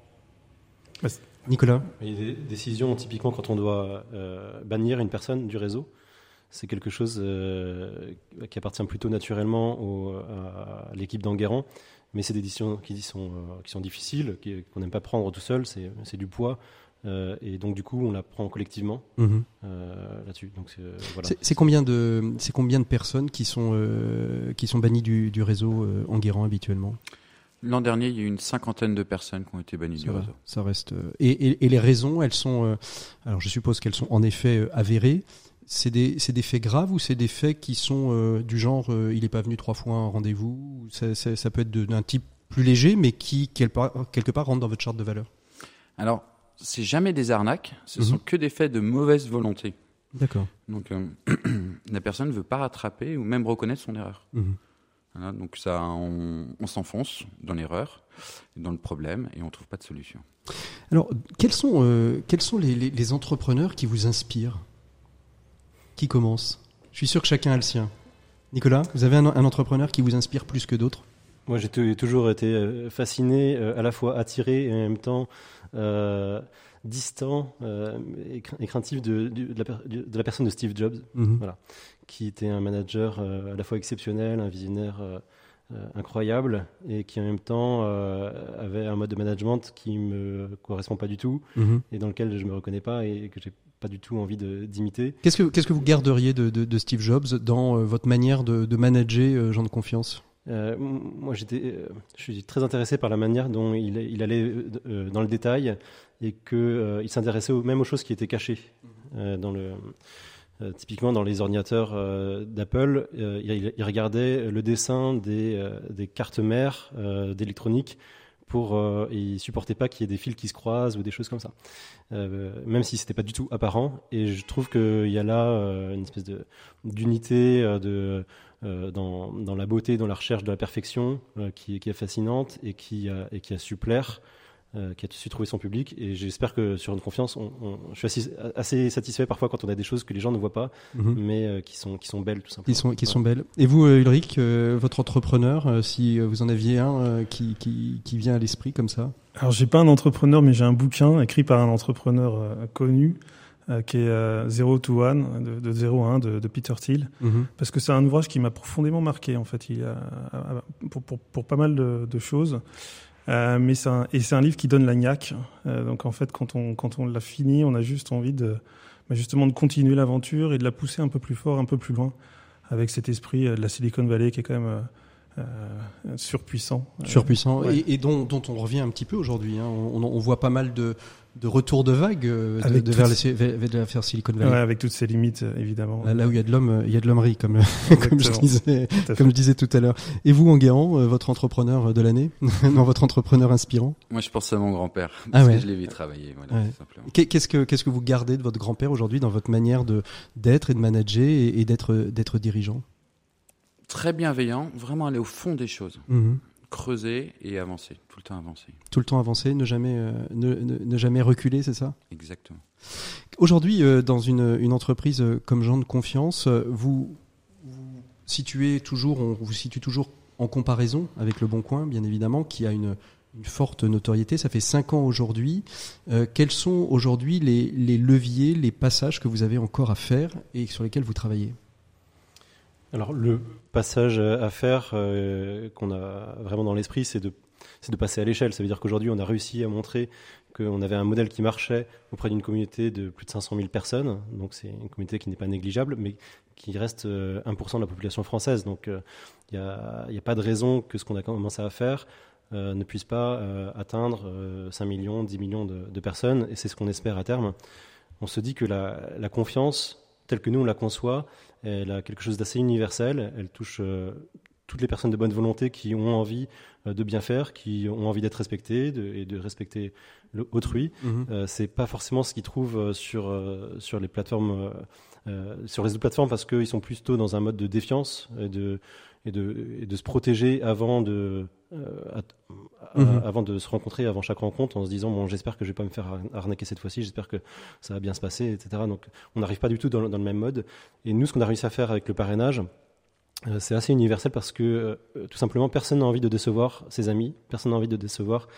Bah, Nicolas Il y a des décisions, typiquement, quand on doit euh, bannir une personne du réseau c'est quelque chose euh, qui appartient plutôt naturellement au, à l'équipe d'Enguerrand, mais c'est des décisions qui sont, euh, qui sont difficiles, qu'on n'aime pas prendre tout seul, c'est du poids. Euh, et donc du coup, on la prend collectivement là-dessus. Donc voilà. C'est combien de c'est combien de personnes qui sont qui sont bannies du, du réseau Enguerrand habituellement? L'an dernier, il y a eu une cinquantaine de personnes qui ont été bannies ça du va, réseau. Ça reste. Et, et, et, les raisons, elles sont. alors, je suppose qu'elles sont en effet avérées. C'est des, des, faits graves ou c'est des faits qui sont euh, du genre euh, il n'est pas venu trois fois à un rendez-vous ça, ça, ça, peut être d'un type plus léger mais qui quelque part, rentre dans votre charte de valeur? Alors, c'est jamais des arnaques, ce Mhm. mm -hmm. sont que des faits de mauvaise volonté. D'accord. Donc euh, la personne ne veut pas rattraper ou même reconnaître son erreur. Voilà, donc ça, on, on s'enfonce dans l'erreur, dans le problème et on trouve pas de solution. Alors, quels sont, quels sont les, les, les entrepreneurs qui vous inspirent? Qui commence? Je suis sûr que chacun a le sien. Nicolas, vous avez un, un entrepreneur qui vous inspire plus que d'autres? Moi, j'ai toujours été euh, fasciné, euh, à la fois attiré et en même temps euh, distant euh, et craintif de, de, de, la, de, la, personne de Steve Jobs, Mhm. voilà, qui était un manager euh, à la fois exceptionnel, un visionnaire incroyable et qui en même temps avait un mode de management qui me correspond pas du tout Mhm. et dans lequel je me reconnais pas et que j'ai pas du tout envie d'imiter. Qu'est-ce que qu'est-ce que vous garderiez de, de, de Steve Jobs dans euh, votre manière de, de manager euh, gens de confiance? Euh, moi, j'étais, euh, je suis très intéressé par la manière dont il, il allait euh, dans le détail et que euh, il s'intéressait même aux choses qui étaient cachées euh, dans le. typiquement, dans les ordinateurs d'Apple, il, il, regardait le dessin des, des cartes mères d'électronique pour euh, et il supportait pas qu'il y ait des fils qui se croisent ou des choses comme ça, euh, même si c'était pas du tout apparent. Et je trouve qu'il y a là euh, une espèce de d'unité de euh, dans, dans, la beauté, dans la recherche de la perfection, qui, qui, est fascinante et qui et qui a su plaire, euh, qui a su trouver son public. Et j'espère que sur une confiance, on, on, je suis assez, assez, satisfait parfois quand on a des choses que les gens ne voient pas, mm -hmm. mais euh, qui, sont, qui sont belles tout simplement. Qui sont, qui ouais. sont belles. Et vous, Ulrich, euh, votre entrepreneur, si vous en aviez un qui, qui, qui vient à l'esprit comme ça? Alors, j'ai pas un entrepreneur, mais j'ai un bouquin écrit par un entrepreneur connu euh, qui est euh, Zero to One, de, de 0 à 1 de, de Peter Thiel, mm -hmm. parce que c'est un ouvrage qui m'a profondément marqué, en fait, il a, pour, pour, pour pas mal de, de choses. Euh, mais c'est un, et c'est un livre qui donne la. Euh, donc en fait, quand on, quand on l'a fini, on a juste envie de, bah justement de continuer l'aventure et de la pousser un peu plus fort, un peu plus loin, avec cet esprit de la Silicon Valley qui est quand même euh, surpuissant. Surpuissant, ouais. et, et dont, dont, on revient un petit peu aujourd'hui. Hein. On, on, voit pas mal de, de retour de vague euh, de, de vers, les, vers, vers, Silicon Valley. Ouais, avec toutes ses limites, évidemment. Là, là où il y a de l'homme, il y a de l'hommerie, comme, comme, je disais, comme je disais tout à l'heure. Et vous, Enguerrand, euh, votre entrepreneur de l'année Non, votre entrepreneur inspirant? Moi, je pense à mon grand-père, parce ah ouais. que je l'ai vu travailler. Voilà, ouais. Qu'est-ce que qu'est-ce que vous gardez de votre grand-père aujourd'hui dans votre manière de d'être et de manager et, et d'être d'être dirigeant? Très bienveillant, vraiment aller au fond des choses. -hmm creuser et avancer, tout le temps avancer. Tout le temps avancer, ne jamais, euh, ne, ne, ne, jamais reculer, c'est ça? Exactement. Aujourd'hui, euh, dans une, une, entreprise comme Jean de Confiance, vous vous situez toujours, on vous situe toujours en comparaison avec Le Bon Coin, bien évidemment, qui a une, forte notoriété. Ça fait cinq ans aujourd'hui. Euh, quels sont aujourd'hui les, leviers, les passages que vous avez encore à faire et sur lesquels vous travaillez? Alors le passage à faire euh, qu'on a vraiment dans l'esprit, c'est de, passer à l'échelle. Ça veut dire qu'aujourd'hui, on a réussi à montrer qu'on avait un modèle qui marchait auprès d'une communauté de plus de 500 000 personnes. Donc c'est une communauté qui n'est pas négligeable, mais qui reste 1% euh, de la population française. Donc il n'y a, pas de raison que ce qu'on a commencé à faire euh, ne puisse pas euh, atteindre 5 millions, 10 millions de, personnes. Et c'est ce qu'on espère à terme. On se dit que la, confiance, telle que nous on la conçoit, elle a quelque chose d'assez universel. Elle touche toutes les personnes de bonne volonté qui ont envie de bien faire, qui ont envie d'être respectées et de respecter autrui. Mhm. Euh, c'est pas forcément ce qu'ils trouvent euh, sur euh, sur les plateformes sur les autres plateformes parce qu'ils sont plutôt dans un mode de défiance et de et de, de se protéger avant de mhm. avant de se rencontrer avant chaque rencontre en se disant bon j'espère que je vais pas me faire arnaquer cette fois-ci j'espère que ça va bien se passer etc donc on n'arrive pas du tout dans, dans, le même mode et nous ce qu'on a réussi à faire avec le parrainage c'est assez universel parce que tout simplement personne n'a envie de décevoir ses amis personne n'a envie de décevoir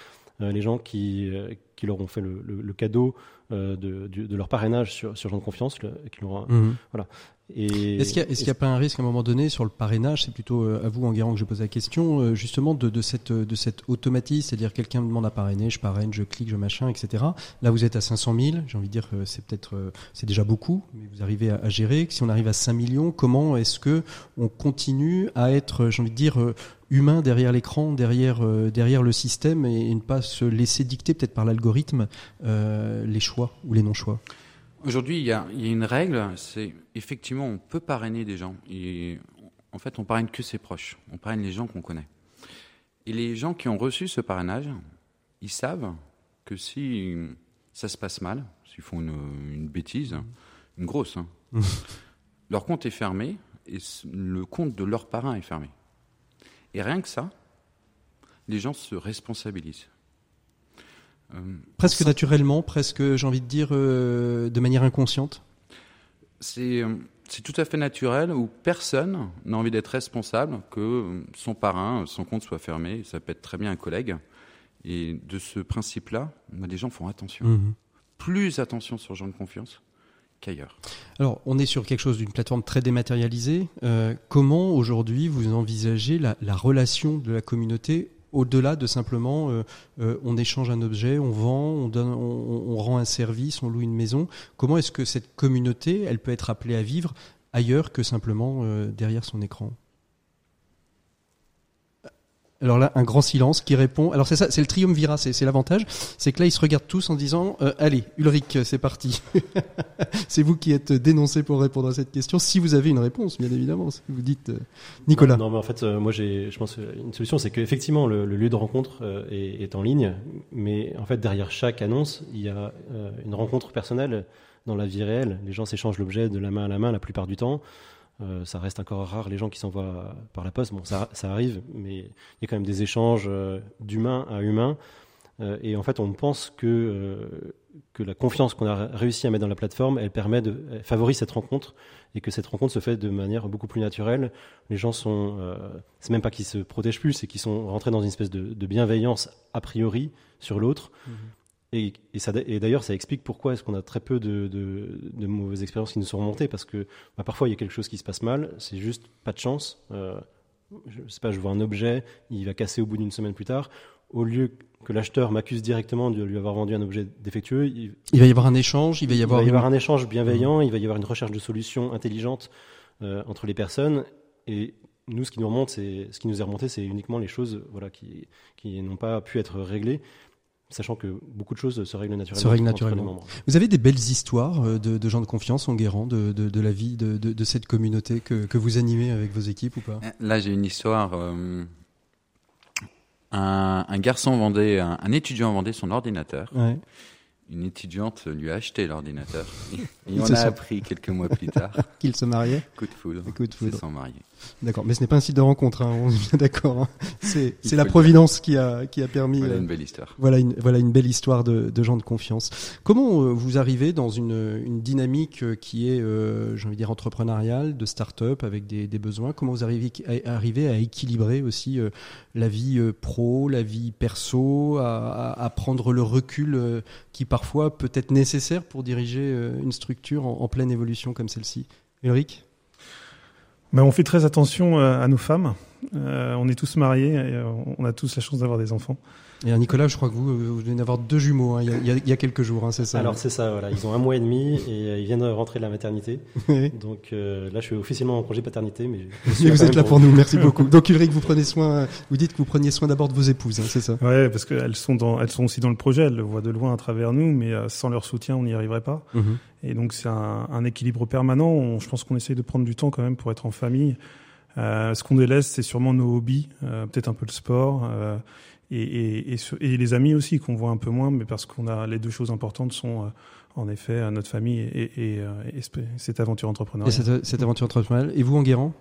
euh, les gens qui, euh, qui leur ont fait le, le, cadeau euh, de, de, leur parrainage sur, sur Jean de Confiance. qui leur mhm. voilà. Est-ce qu'il n'y a, pas un risque à un moment donné sur le parrainage? C'est plutôt à vous, Enguerrand, que je pose la question, justement de, de, cette, de cette automatisme, c'est-à-dire quelqu'un me demande à parrainer, je parraine, je clique, je machin, etc. Là, vous êtes à 500 000, j'ai envie de dire que c'est peut-être, c'est déjà beaucoup, mais vous arrivez à, à, gérer. Si on arrive à 5 millions, comment est-ce que on continue à être, j'ai envie de dire, humain derrière l'écran, derrière, euh, derrière le système et, ne pas se laisser dicter peut-être par l'algorithme euh, les choix ou les non-choix? Aujourd'hui, il y, a, une règle, c'est effectivement on peut parrainer des gens. Et en fait, on parraine que ses proches, on parraine les gens qu'on connaît. Et les gens qui ont reçu ce parrainage, ils savent que si ça se passe mal, s'ils font une, bêtise, une grosse, hein, leur compte est fermé et le compte de leur parrain est fermé. Et rien que ça, les gens se responsabilisent. Euh, presque naturellement, presque, j'ai envie de dire, euh, de manière inconsciente euh, C'est tout à fait naturel où personne n'a envie d'être responsable que son parrain, son compte soit fermé. Ça peut être très bien un collègue. Et de ce principe-là, les gens font attention. Mhm. Plus attention sur gens de confiance qu'ailleurs. Alors, on est sur quelque chose d'une plateforme très dématérialisée. Euh, comment aujourd'hui vous envisagez la, relation de la communauté au-delà de simplement euh, euh, on échange un objet, on vend, on, on, rend un service, on loue une maison. Comment est-ce que cette communauté, elle peut être appelée à vivre ailleurs que simplement derrière son écran? Alors là, un grand silence qui répond. Alors c'est ça, c'est le triumvirat, c'est l'avantage. C'est que là, ils se regardent tous en disant euh, Allez, Ulrich, c'est parti. c'est vous qui êtes dénoncé pour répondre à cette question. Si vous avez une réponse, bien évidemment, si vous dites euh, Nicolas. Non, mais en fait, euh, moi, j'ai, je pense une solution, c'est qu'effectivement, le, le, lieu de rencontre est, est, en ligne, mais en fait, derrière chaque annonce, il y a une rencontre personnelle dans la vie réelle. Les gens s'échangent l'objet de la main à la main la plupart du temps. Euh, ça reste encore rare les gens qui s'envoient par la poste. Bon, ça, arrive, mais il y a quand même des échanges euh, d'humain à humain. Euh, et en fait, on pense que, que la confiance qu'on a réussi à mettre dans la plateforme, elle permet de favorise cette rencontre et que cette rencontre se fait de manière beaucoup plus naturelle. Les gens sont, c'est même pas qu'ils se protègent plus, c'est qu'ils sont rentrés dans une espèce de, bienveillance a priori sur l'autre. Mmh. Et, et, d'ailleurs, ça explique pourquoi est-ce qu'on a très peu de, de, mauvaises expériences qui nous sont remontées, parce que bah, parfois il y a quelque chose qui se passe mal, c'est juste pas de chance. Euh, je sais pas, je vois un objet, il va casser au bout d'une semaine plus tard. Au lieu que l'acheteur m'accuse directement de lui avoir vendu un objet défectueux, il, va y avoir un échange, il va y avoir, il va y avoir un échange bienveillant, il va y avoir une recherche de solutions intelligentes euh, entre les personnes. Et nous, ce qui nous remonte, c'est ce qui nous est remonté, c'est uniquement les choses, voilà, qui, qui n'ont pas pu être réglées sachant que beaucoup de choses se règlent naturellement. Vous avez des belles histoires euh, de, gens de confiance en Guérand, de, de, la vie de, cette communauté que, que, vous animez avec vos équipes ou pas? Euh, Là, j'ai une histoire. Euh, un, garçon vendait, un, étudiant vendait son ordinateur. une étudiante lui a acheté l'ordinateur. Et Ils on a sont- appris quelques mois plus tard. Qu'ils se mariaient Coup de foudre. Coup de Ils foudre. se sont mariés. D'accord, mais ce n'est pas un site de rencontre, hein, on est bien d'accord. hein. C'est c'est la providence qui a, qui a permis... Voilà euh, une belle histoire. Voilà une, voilà une belle histoire de, de gens de confiance. Comment euh, vous arrivez dans une, une dynamique euh, qui est, euh, j'ai envie de dire, entrepreneuriale, de start-up avec des, des besoins? Comment vous arrivez à, arrivez à équilibrer aussi euh, la vie euh, pro, la vie perso, à, à- à prendre le recul qui parfois peut être nécessaire pour diriger une structure en, en pleine évolution comme celle-ci? Ulrich? On fait très attention euh, à nos femmes. Euh, on est tous mariés et euh, on a tous la chance d'avoir des enfants. Et Nicolas, je crois que vous, vous venez d'avoir deux jumeaux hein, il, y a, il y quelques jours, hein, c'est ça Alors c'est ça, voilà. Ils ont un mois et demi et euh, ils viennent de rentrer de la maternité. Donc euh, là, je suis officiellement en congé paternité, mais, je- je vous êtes là pour nous, merci beaucoup. Donc Ulrich, vous prenez soin, vous dites que vous preniez soin d'abord de vos épouses, hein, c'est ça Ouais, parce qu'elles sont dans, elles sont aussi dans le projet. Elles le voient de loin à travers nous, mais euh, sans leur soutien, on n'y arriverait pas. Et donc c'est un, un équilibre permanent. On- je pense qu'on essaye de prendre du temps quand même pour être en famille. Euh, ce qu'on délaisse, c'est sûrement nos hobbies, euh, peut-être un peu le sport euh, et, et, et, et les amis aussi qu'on voit un peu moins, mais parce qu'on a les deux choses importantes sont euh, en effet notre famille et, et, et ce- cette aventure Et entrepreneuriale. cette, cette aventure entrepreneuriale. Et vous, Enguerrand?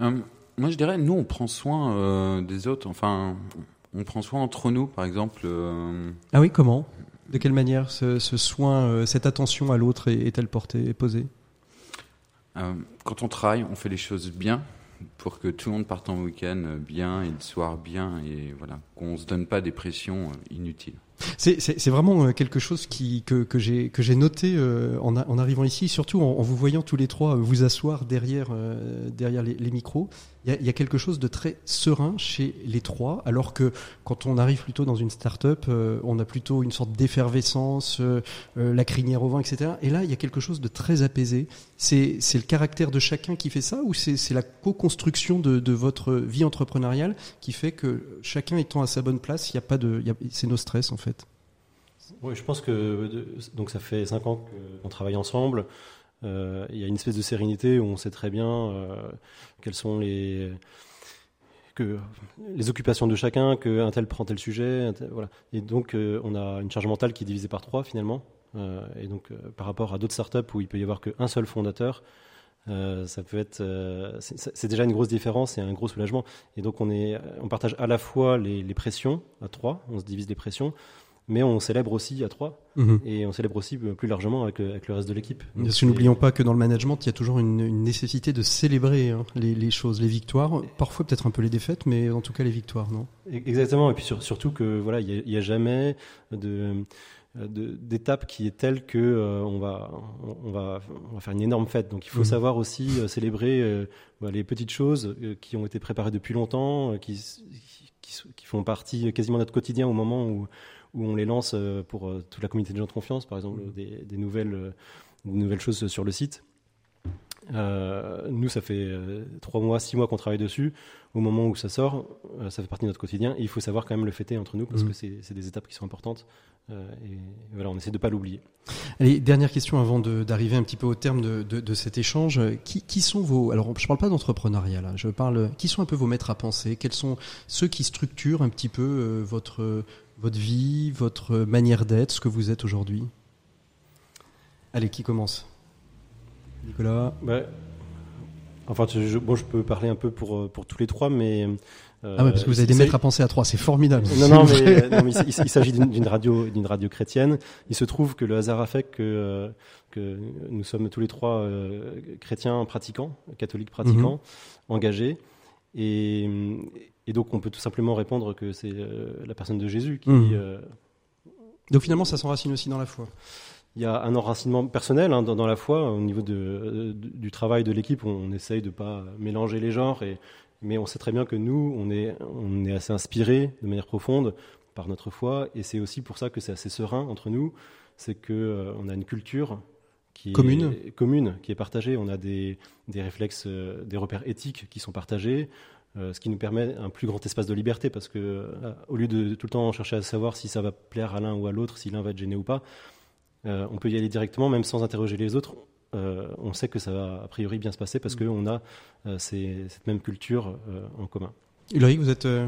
Euh, moi, je dirais, nous, on prend soin euh, des autres. Enfin, on prend soin entre nous, par exemple. euh, Ah oui, comment? De quelle manière ce, ce soin, euh, cette attention à l'autre est- est-elle portée, est posée? Euh, quand on travaille, on fait les choses bien pour que tout le monde parte en week-end bien et le soir bien et voilà, qu'on se donne pas des pressions euh, inutiles. C'est- vraiment euh, quelque chose que, j'ai noté en, arrivant ici, surtout en, vous voyant tous les trois vous asseoir derrière les micros. Il y, a, quelque chose de très serein chez les trois, alors que quand on arrive plutôt dans une start-up, euh, on a plutôt une sorte d'effervescence, euh, euh, la crinière au vent, etc. Et là, il y a quelque chose de très apaisé. C'est le caractère de chacun qui fait ça, ou c'est la co-construction de, votre vie entrepreneuriale qui fait que chacun étant à sa bonne place, il y a pas de, c'est nos stress en fait? Oui, je pense que donc ça fait cinq ans qu'on travaille ensemble. Euh, il y a une espèce de sérénité où on sait très bien euh, quelles sont les occupations de chacun, que un tel prend tel sujet, voilà. Et donc euh, on a une charge mentale qui est divisée par trois finalement. Et donc par rapport à d'autres startups où il peut y avoir qu'un seul fondateur, ça peut être, c'est c'est déjà une grosse différence et un gros soulagement. Et donc on est, on partage à la fois les, les pressions à trois, on se divise les pressions, mais on célèbre aussi à trois et on célèbre aussi euh, plus largement avec, le- avec le reste de l'équipe. Que c'est- n'oublions pas que dans le management, il y a toujours une, une nécessité de célébrer hein, les, les choses, les victoires, parfois peut-être un peu les défaites, mais en tout cas les victoires, non? Exactement, et puis sur- surtout que voilà, il n'y a, jamais de d'étape qui est telle que euh, on va on va on va faire une énorme fête. Donc il faut Mhm. savoir aussi euh, célébrer euh, bah, les petites choses euh, qui ont été préparées depuis longtemps, euh, qui, qui font partie quasiment de notre quotidien au moment où où on les lance euh, pour euh, toute la communauté de gens de confiance, par exemple des, des nouvelles euh, des nouvelles choses sur le site. Euh, nous, ça fait euh, trois mois, six mois qu'on travaille dessus. Au moment où ça sort, euh, ça fait partie de notre quotidien. Et il faut savoir quand même le fêter entre nous parce Mhm. que c'est des étapes qui sont importantes. Et voilà, on essaie de pas l'oublier. Allez, dernière question avant d'arriver un petit peu au terme de, de- de cet échange. Qui, qui sont vos... Alors, je parle pas d'entrepreneuriat, là. Je parle... Qui sont un peu vos maîtres à penser? Quels sont ceux qui structurent un petit peu votre, votre vie, votre manière d'être, ce que vous êtes aujourd'hui? Allez, qui commence? Nicolas. Enfin, je, bon, je peux parler un peu pour, euh, pour tous les trois, mais. euh, Ah ouais, parce que vous avez des maîtres à penser à trois, c'est formidable. Non, non, mais, euh, non, mais il, s'agit d'une radio, d'une radio chrétienne. Il se trouve que le hasard a fait que, que nous sommes tous les trois euh, chrétiens pratiquants, catholiques pratiquants, Mhm. engagés. Et, et donc, on peut tout simplement répondre que c'est euh, la personne de Jésus qui. Mhm. euh, Donc finalement, ça s'enracine aussi dans la foi. il y a un enracinement personnel hein, dans, dans la foi. Au niveau de, euh, du travail de l'équipe, on essaye de pas mélanger les genres, et, mais on sait très bien que nous, on est, on est assez inspirés de manière profonde par notre foi, et c'est aussi pour ça que c'est assez serein entre nous. C'est que euh, on a une culture qui Commune. est commune, qui est partagée. On a des, des réflexes, euh, des repères éthiques qui sont partagés. Euh, ce qui nous permet un plus grand espace de liberté parce que euh, au lieu de tout le temps chercher à savoir si ça va plaire à l'un ou à l'autre, si l'un va être gêné ou pas, euh, on peut y aller directement, même sans interroger les autres. Euh, on sait que ça va a priori bien se passer parce qu'on a euh, ces- cette même culture euh, en commun. Ulrich, vous, êtes, euh,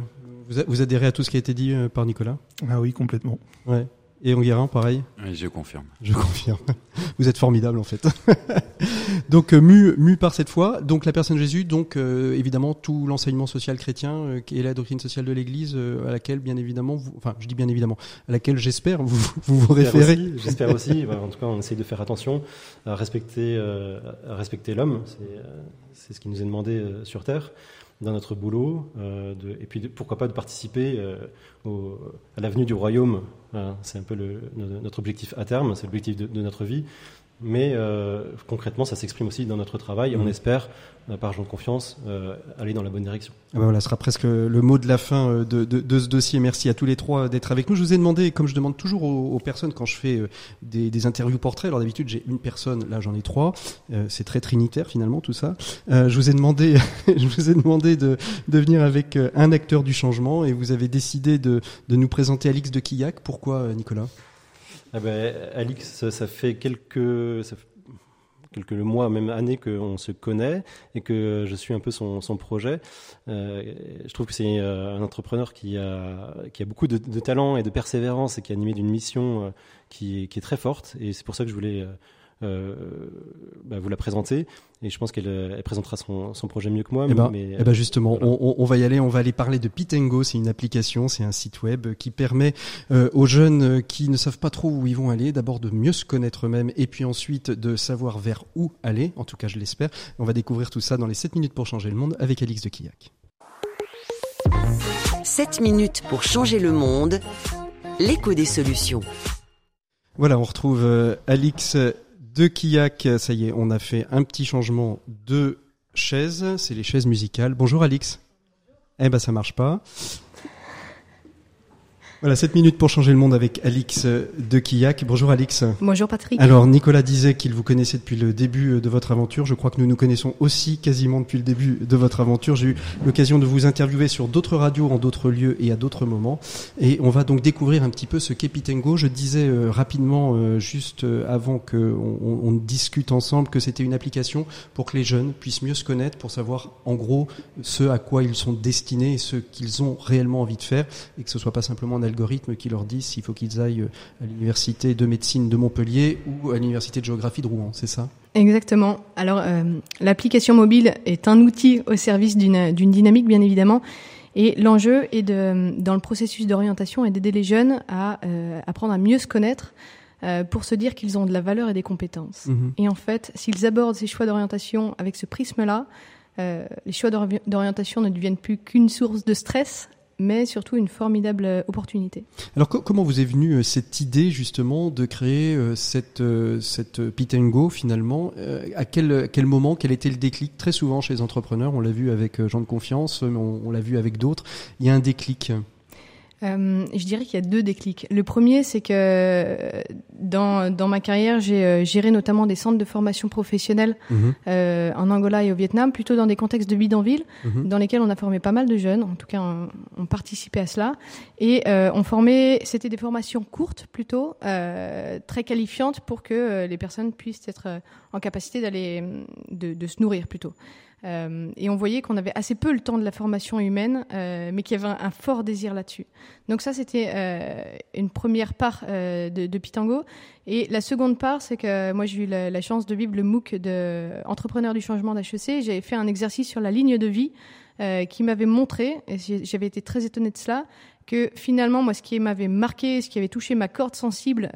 vous, a- vous adhérez à tout ce qui a été dit euh, par Nicolas? Ah oui, complètement. Ouais. Et Enguerrand, pareil Oui, je confirme. Je confirme. Vous êtes formidable en fait. donc euh, mu, mu par cette foi. Donc la personne de Jésus, donc euh, évidemment tout l'enseignement social chrétien euh, et la doctrine sociale de l'Église à laquelle bien évidemment, vous, enfin je dis bien évidemment, à laquelle j'espère vous vous, vous référez. J'espère aussi. en tout cas, on essaye de faire attention à respecter, à respecter l'homme. C'est ce qui nous est demandé sur terre dans notre boulot, euh, et puis pourquoi pas de participer euh, à l'avenue du royaume. c'est un peu notre objectif à terme, c'est l'objectif de, notre vie. Mais euh, concrètement, ça s'exprime aussi dans notre travail et on mmh. espère, euh, par Jean de confiance, euh, aller dans la bonne direction. Ah ben voilà, ce sera presque le mot de la fin euh, de, de, de, ce dossier. Merci à tous les trois d'être avec nous. Je vous ai demandé, comme je demande toujours aux, aux personnes quand je fais euh, des, des, interviews portraits, alors d'habitude j'ai une personne, là j'en ai trois. c'est très trinitaire finalement tout ça. je vous ai demandé, je vous ai demandé de, de venir avec un acteur du changement et vous avez décidé de, de nous présenter Alix de Quillac. Pourquoi, Nicolas? Ah ben, Alix, ça fait quelques, quelques mois, même années qu'on se connaît et que je suis un peu son, son projet. Euh, je trouve que c'est euh, un entrepreneur qui a, qui a beaucoup de, talent et de persévérance et qui est animé d'une mission euh, qui, qui, est très forte. Et c'est pour ça que je voulais bah, vous la présenter. Et je pense qu'elle euh, elle présentera son, son, projet mieux que moi. Et eh ben, mais, eh ben justement, on, on, va y aller. On va aller parler de Pitengo. C'est une application, c'est un site web qui permet euh, aux jeunes qui ne savent pas trop où ils vont aller, d'abord de mieux se connaître eux-mêmes et puis ensuite de savoir vers où aller. En tout cas, je l'espère. On va découvrir tout ça dans les 7 minutes pour changer le monde avec Alix de Killac. 7 minutes pour changer le monde. L'écho des solutions. Voilà, on retrouve euh, Alix de Kiyak, ça y est, on a fait un petit changement de chaise. C'est les chaises musicales. Bonjour Alix. Eh ben ça marche pas. Voilà, 7 minutes pour changer le monde avec Alix de Kiyak. Bonjour Alix. Bonjour Patrick. Alors Nicolas disait qu'il vous connaissait depuis le début de votre aventure. Je crois que nous nous connaissons aussi quasiment depuis le début de votre aventure. J'ai eu l'occasion de vous interviewer sur d'autres radios, en d'autres lieux et à d'autres moments. Et on va donc découvrir un petit peu ce qu'est Pitengo. Je disais euh, rapidement, euh, juste euh, avant qu'on on, on discute ensemble, que c'était une application pour que les jeunes puissent mieux se connaître, pour savoir en gros ce à quoi ils sont destinés et ce qu'ils ont réellement envie de faire et que ce soit pas simplement un algorithme qui leur dit s'il faut qu'ils aillent à l'université de médecine de Montpellier ou à l'université de géographie de Rouen, c'est ça? Exactement. Alors, euh, l'application mobile est un outil au service d'une dynamique, bien évidemment. Et l'enjeu est de, dans le processus d'orientation, est d'aider les jeunes à euh, apprendre à mieux se connaître, euh, pour se dire qu'ils ont de la valeur et des compétences. Mmh. Et en fait, s'ils abordent ces choix d'orientation avec ce prisme-là, euh, les choix d'orientation ne deviennent plus qu'une source de stress, mais surtout une formidable euh, opportunité. Alors comment vous est venue euh, cette idée justement de créer euh, cette, cette Pitengo finalement? À quel, quel moment, quel était le déclic? Très souvent chez les entrepreneurs, on l'a vu avec Jean de Confiance, on, on l'a vu avec d'autres, il y a un déclic? Euh, je dirais qu'il y a deux déclics. Le premier, c'est que dans, dans ma carrière, j'ai euh, géré notamment des centres de formation professionnelle mhm. euh, en Angola et au Vietnam, plutôt dans des contextes de bidonville, mmh. dans lesquels on a formé pas mal de jeunes. En tout cas, on, on participait à cela et euh, on formait. C'était des formations courtes, plutôt euh, très qualifiantes pour que euh, les personnes puissent être en capacité d'aller de, de, se nourrir plutôt. Euh, et on voyait qu'on avait assez peu le temps de la formation humaine, euh, mais qu'il y avait un, fort désir là-dessus. Donc ça, c'était euh, une première part de, Pitango. Et la seconde part, c'est que moi, j'ai eu la, chance de vivre le MOOC de du changement d'HEC. J'avais fait un exercice sur la ligne de vie qui m'avait montré, et j'avais été très étonnée de cela, que finalement, moi, ce qui m'avait marqué, ce qui avait touché ma corde sensible,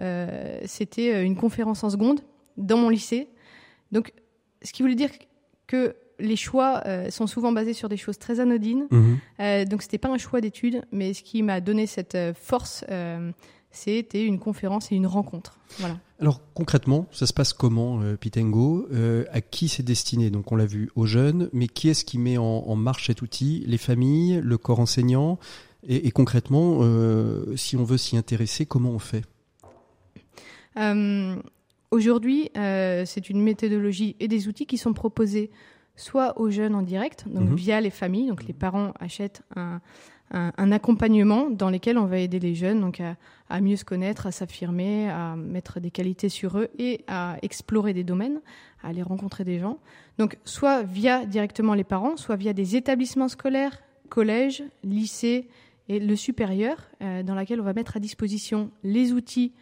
c'était une conférence en seconde dans mon lycée. Donc, ce qui voulait dire que les choix euh, sont souvent basés sur des choses très anodines. Mmh. Euh, donc c'était pas un choix d'études, mais ce qui m'a donné cette euh, force, c'était une conférence et une rencontre. Voilà. Alors concrètement, ça se passe comment, Pitengo? À qui c'est destiné? Donc on l'a vu aux jeunes, mais qui est-ce qui met en, en, marche cet outil? Les familles, le corps enseignant? Et, et concrètement, si on veut s'y intéresser, comment on fait? Aujourd'hui, c'est une méthodologie et des outils qui sont proposés soit aux jeunes en direct, donc mmh. via les familles. Donc les parents achètent un, un, un, accompagnement dans lequel on va aider les jeunes donc à, à mieux se connaître, à s'affirmer, à mettre des qualités sur eux et à explorer des domaines, à aller rencontrer des gens. Donc soit via directement les parents, soit via des établissements scolaires, collèges, lycées et le supérieur, dans laquelle on va mettre à disposition les outils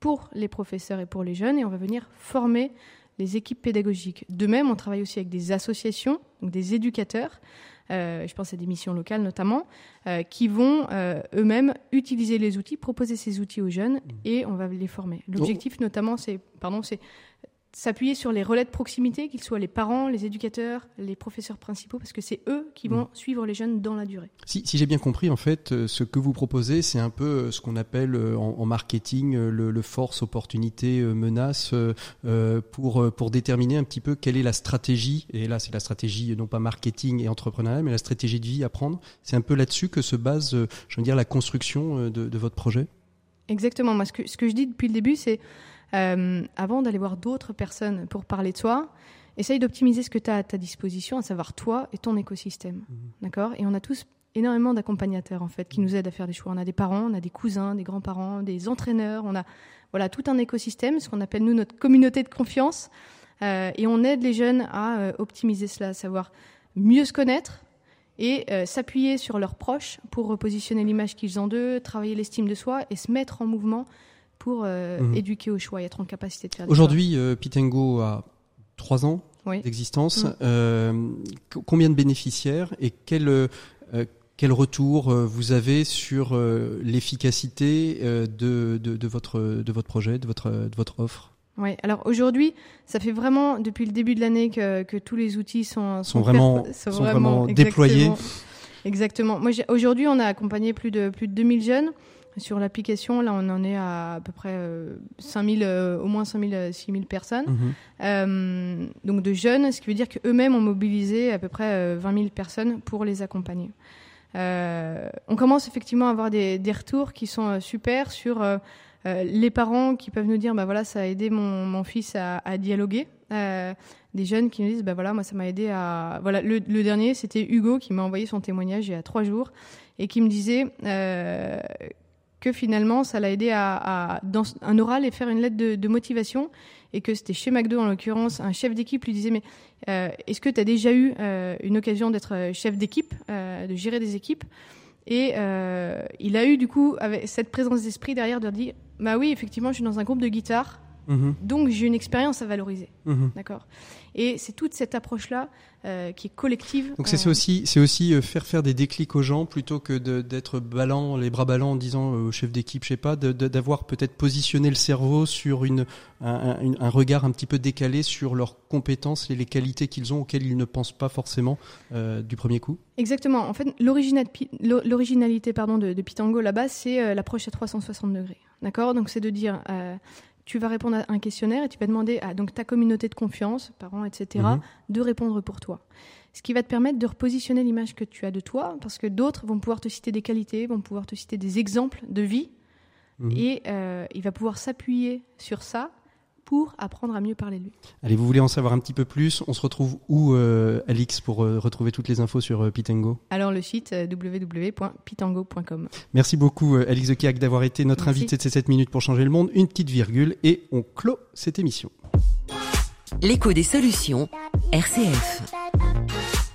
pour les professeurs et pour les jeunes, et on va venir former les équipes pédagogiques. De même, on travaille aussi avec des associations, donc des éducateurs, euh, je pense à des missions locales notamment, euh, qui vont euh, eux-mêmes utiliser les outils, proposer ces outils aux jeunes, mmh. et on va les former. L'objectif notamment, c'est, pardon, c'est s'appuyer sur les relais de proximité, qu'ils soient les parents, les éducateurs, les professeurs principaux, parce que c'est eux qui vont mm. suivre les jeunes dans la durée. Si, si j'ai bien compris, en fait, euh, ce que vous proposez, c'est un peu euh, ce qu'on appelle euh, en, marketing le, le, force, opportunité, menace, pour, pour déterminer un petit peu quelle est la stratégie, et là c'est la stratégie non pas marketing et entrepreneuriat, mais la stratégie de vie à prendre. C'est un peu là-dessus que se base, je veux dire, la construction de, de votre projet? Exactement. Moi, ce que, ce que je dis depuis le début, c'est euh, avant d'aller voir d'autres personnes pour parler de toi, essaye d'optimiser ce que tu as à ta disposition, à savoir toi et ton écosystème. Mhm. D'accord? Et on a tous énormément d'accompagnateurs en fait qui nous aident à faire des choix. On a des parents, on a des cousins, des grands-parents, des entraîneurs, on a voilà tout un écosystème, ce qu'on appelle nous notre communauté de confiance, euh, et on aide les jeunes à euh, optimiser cela, à savoir mieux se connaître et s'appuyer sur leurs proches pour repositionner l'image qu'ils ont d'eux, travailler l'estime de soi et se mettre en mouvement pour euh, mhm. éduquer au choix et être en capacité de faire Aujourd'hui, euh, Pitengo a trois ans d'existence. Mhm. Euh, combien de bénéficiaires et quel, quel retour vous avez sur l'efficacité de, de, votre, de votre projet, de votre, de votre offre? Oui, alors aujourd'hui, ça fait vraiment depuis le début de l'année que, que, tous les outils sont, sont, vraiment, sont vraiment, déployés. Exactement. Moi, aujourd'hui, on a accompagné plus de, plus de 2000 jeunes. Sur l'application, là, on en est à à peu près 5000, euh, euh, au moins 5000, 6000 personnes. Mhm. Euh, donc de jeunes, ce qui veut dire qu'eux-mêmes ont mobilisé à peu près 20 000 personnes pour les accompagner. on commence effectivement à avoir des, des retours qui sont super sur les parents qui peuvent nous dire, bah voilà, ça a aidé mon, mon fils à, à dialoguer. des jeunes qui nous disent, bah voilà, moi ça m'a aidé à. Voilà, le, le dernier, c'était Hugo qui m'a envoyé son témoignage il y a trois jours et qui me disait que finalement, ça l'a aidé à, dans un oral et faire une lettre de, motivation. Et que c'était chez McDo, en l'occurrence, un chef d'équipe lui disait, mais euh, est-ce que tu as déjà eu euh, une occasion d'être euh, chef d'équipe, de gérer des équipes? Et il a eu, du coup, avec cette présence d'esprit derrière, de dire, bah oui, effectivement, je suis dans un groupe de guitare. Mhm. Donc j'ai une expérience à valoriser, mhm. d'accord? Et c'est toute cette approche-là euh, qui est collective. Donc c'est aussi, c'est aussi euh, faire faire des déclics aux gens plutôt que d'être ballant, les bras ballants en disant euh, au chef d'équipe, je sais pas, d'avoir peut-être positionné le cerveau sur une un, un, regard un petit peu décalé sur leurs compétences et les qualités qu'ils ont auxquelles ils ne pensent pas forcément du premier coup? Exactement. En fait, l'originalité pardon de, de Pitango là-bas, c'est l'approche à 360 degrés. D'accord? Donc c'est de dire tu vas répondre à un questionnaire et tu vas demander à donc, ta communauté de confiance, parents, etc., mhm. de répondre pour toi. Ce qui va te permettre de repositionner l'image que tu as de toi, parce que d'autres vont pouvoir te citer des qualités, vont pouvoir te citer des exemples de vie, mhm. et euh, il va pouvoir s'appuyer sur ça pour apprendre à mieux parler de lui. Allez, vous voulez en savoir un petit peu plus? On se retrouve où, euh, Alix, pour euh, retrouver toutes les infos sur euh, Pitango? Alors, le site www.pitango.com. Merci beaucoup, Alix Kiak, d'avoir été notre invité de ces 7 minutes pour changer le monde. Une petite virgule et on clôt cette émission. L'écho des solutions, RCF.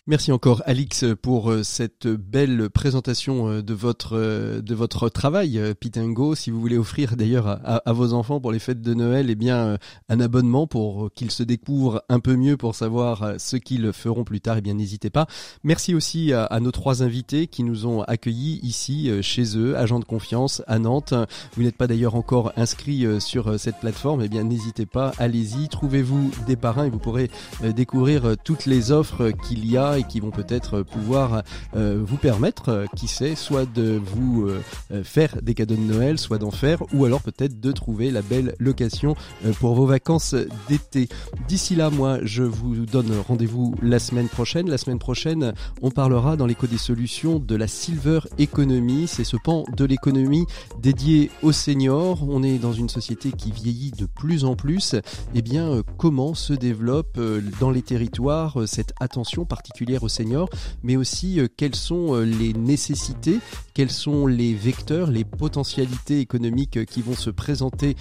Merci encore Alix pour euh, cette belle présentation euh, de votre euh, de votre travail Pitango. Si vous voulez offrir d'ailleurs à, vos enfants pour les fêtes de Noël, eh bien un abonnement pour qu'ils se découvrent un peu mieux pour savoir ce qu'ils feront plus tard, eh bien n'hésitez pas. Merci aussi à, nos trois invités qui nous ont accueillis ici chez eux, agents de confiance à Nantes. Vous n'êtes pas d'ailleurs encore inscrit sur cette plateforme, eh bien n'hésitez pas, allez-y, trouvez-vous des parrains et vous pourrez découvrir toutes les offres qu'il y a et qui vont peut-être pouvoir euh, vous permettre, euh, qui sait, soit de vous euh, faire des cadeaux de Noël, soit d'en faire, ou alors peut-être de trouver la belle location pour vos vacances d'été. D'ici là, moi, je vous donne rendez-vous la semaine prochaine. La semaine prochaine, on parlera dans l'écho des solutions de la Silver Economy. C'est ce pan de l'économie dédié aux seniors. On est dans une société qui vieillit de plus en plus. Eh bien, comment se développe dans les territoires cette attention particulière particulière aux seniors, mais aussi quelles sont les nécessités, quels sont les vecteurs, les potentialités économiques qui vont se présenter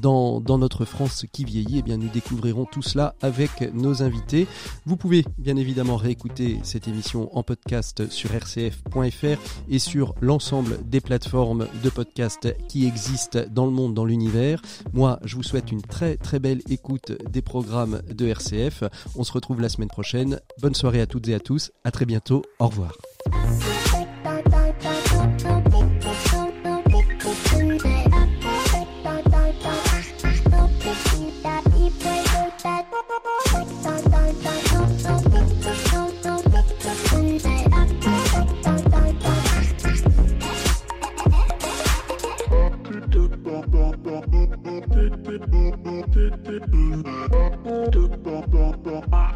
dans, dans notre France qui vieillit. Eh bien, nous découvrirons tout cela avec nos invités. Vous pouvez bien évidemment réécouter cette émission en podcast sur rcf.fr et sur l'ensemble des plateformes de podcast qui existent dans le monde, dans l'univers. Moi, je vous souhaite une très très belle écoute des programmes de RCF. On se retrouve la semaine prochaine. Bonne soirée à toutes à tous. À très bientôt. Au revoir.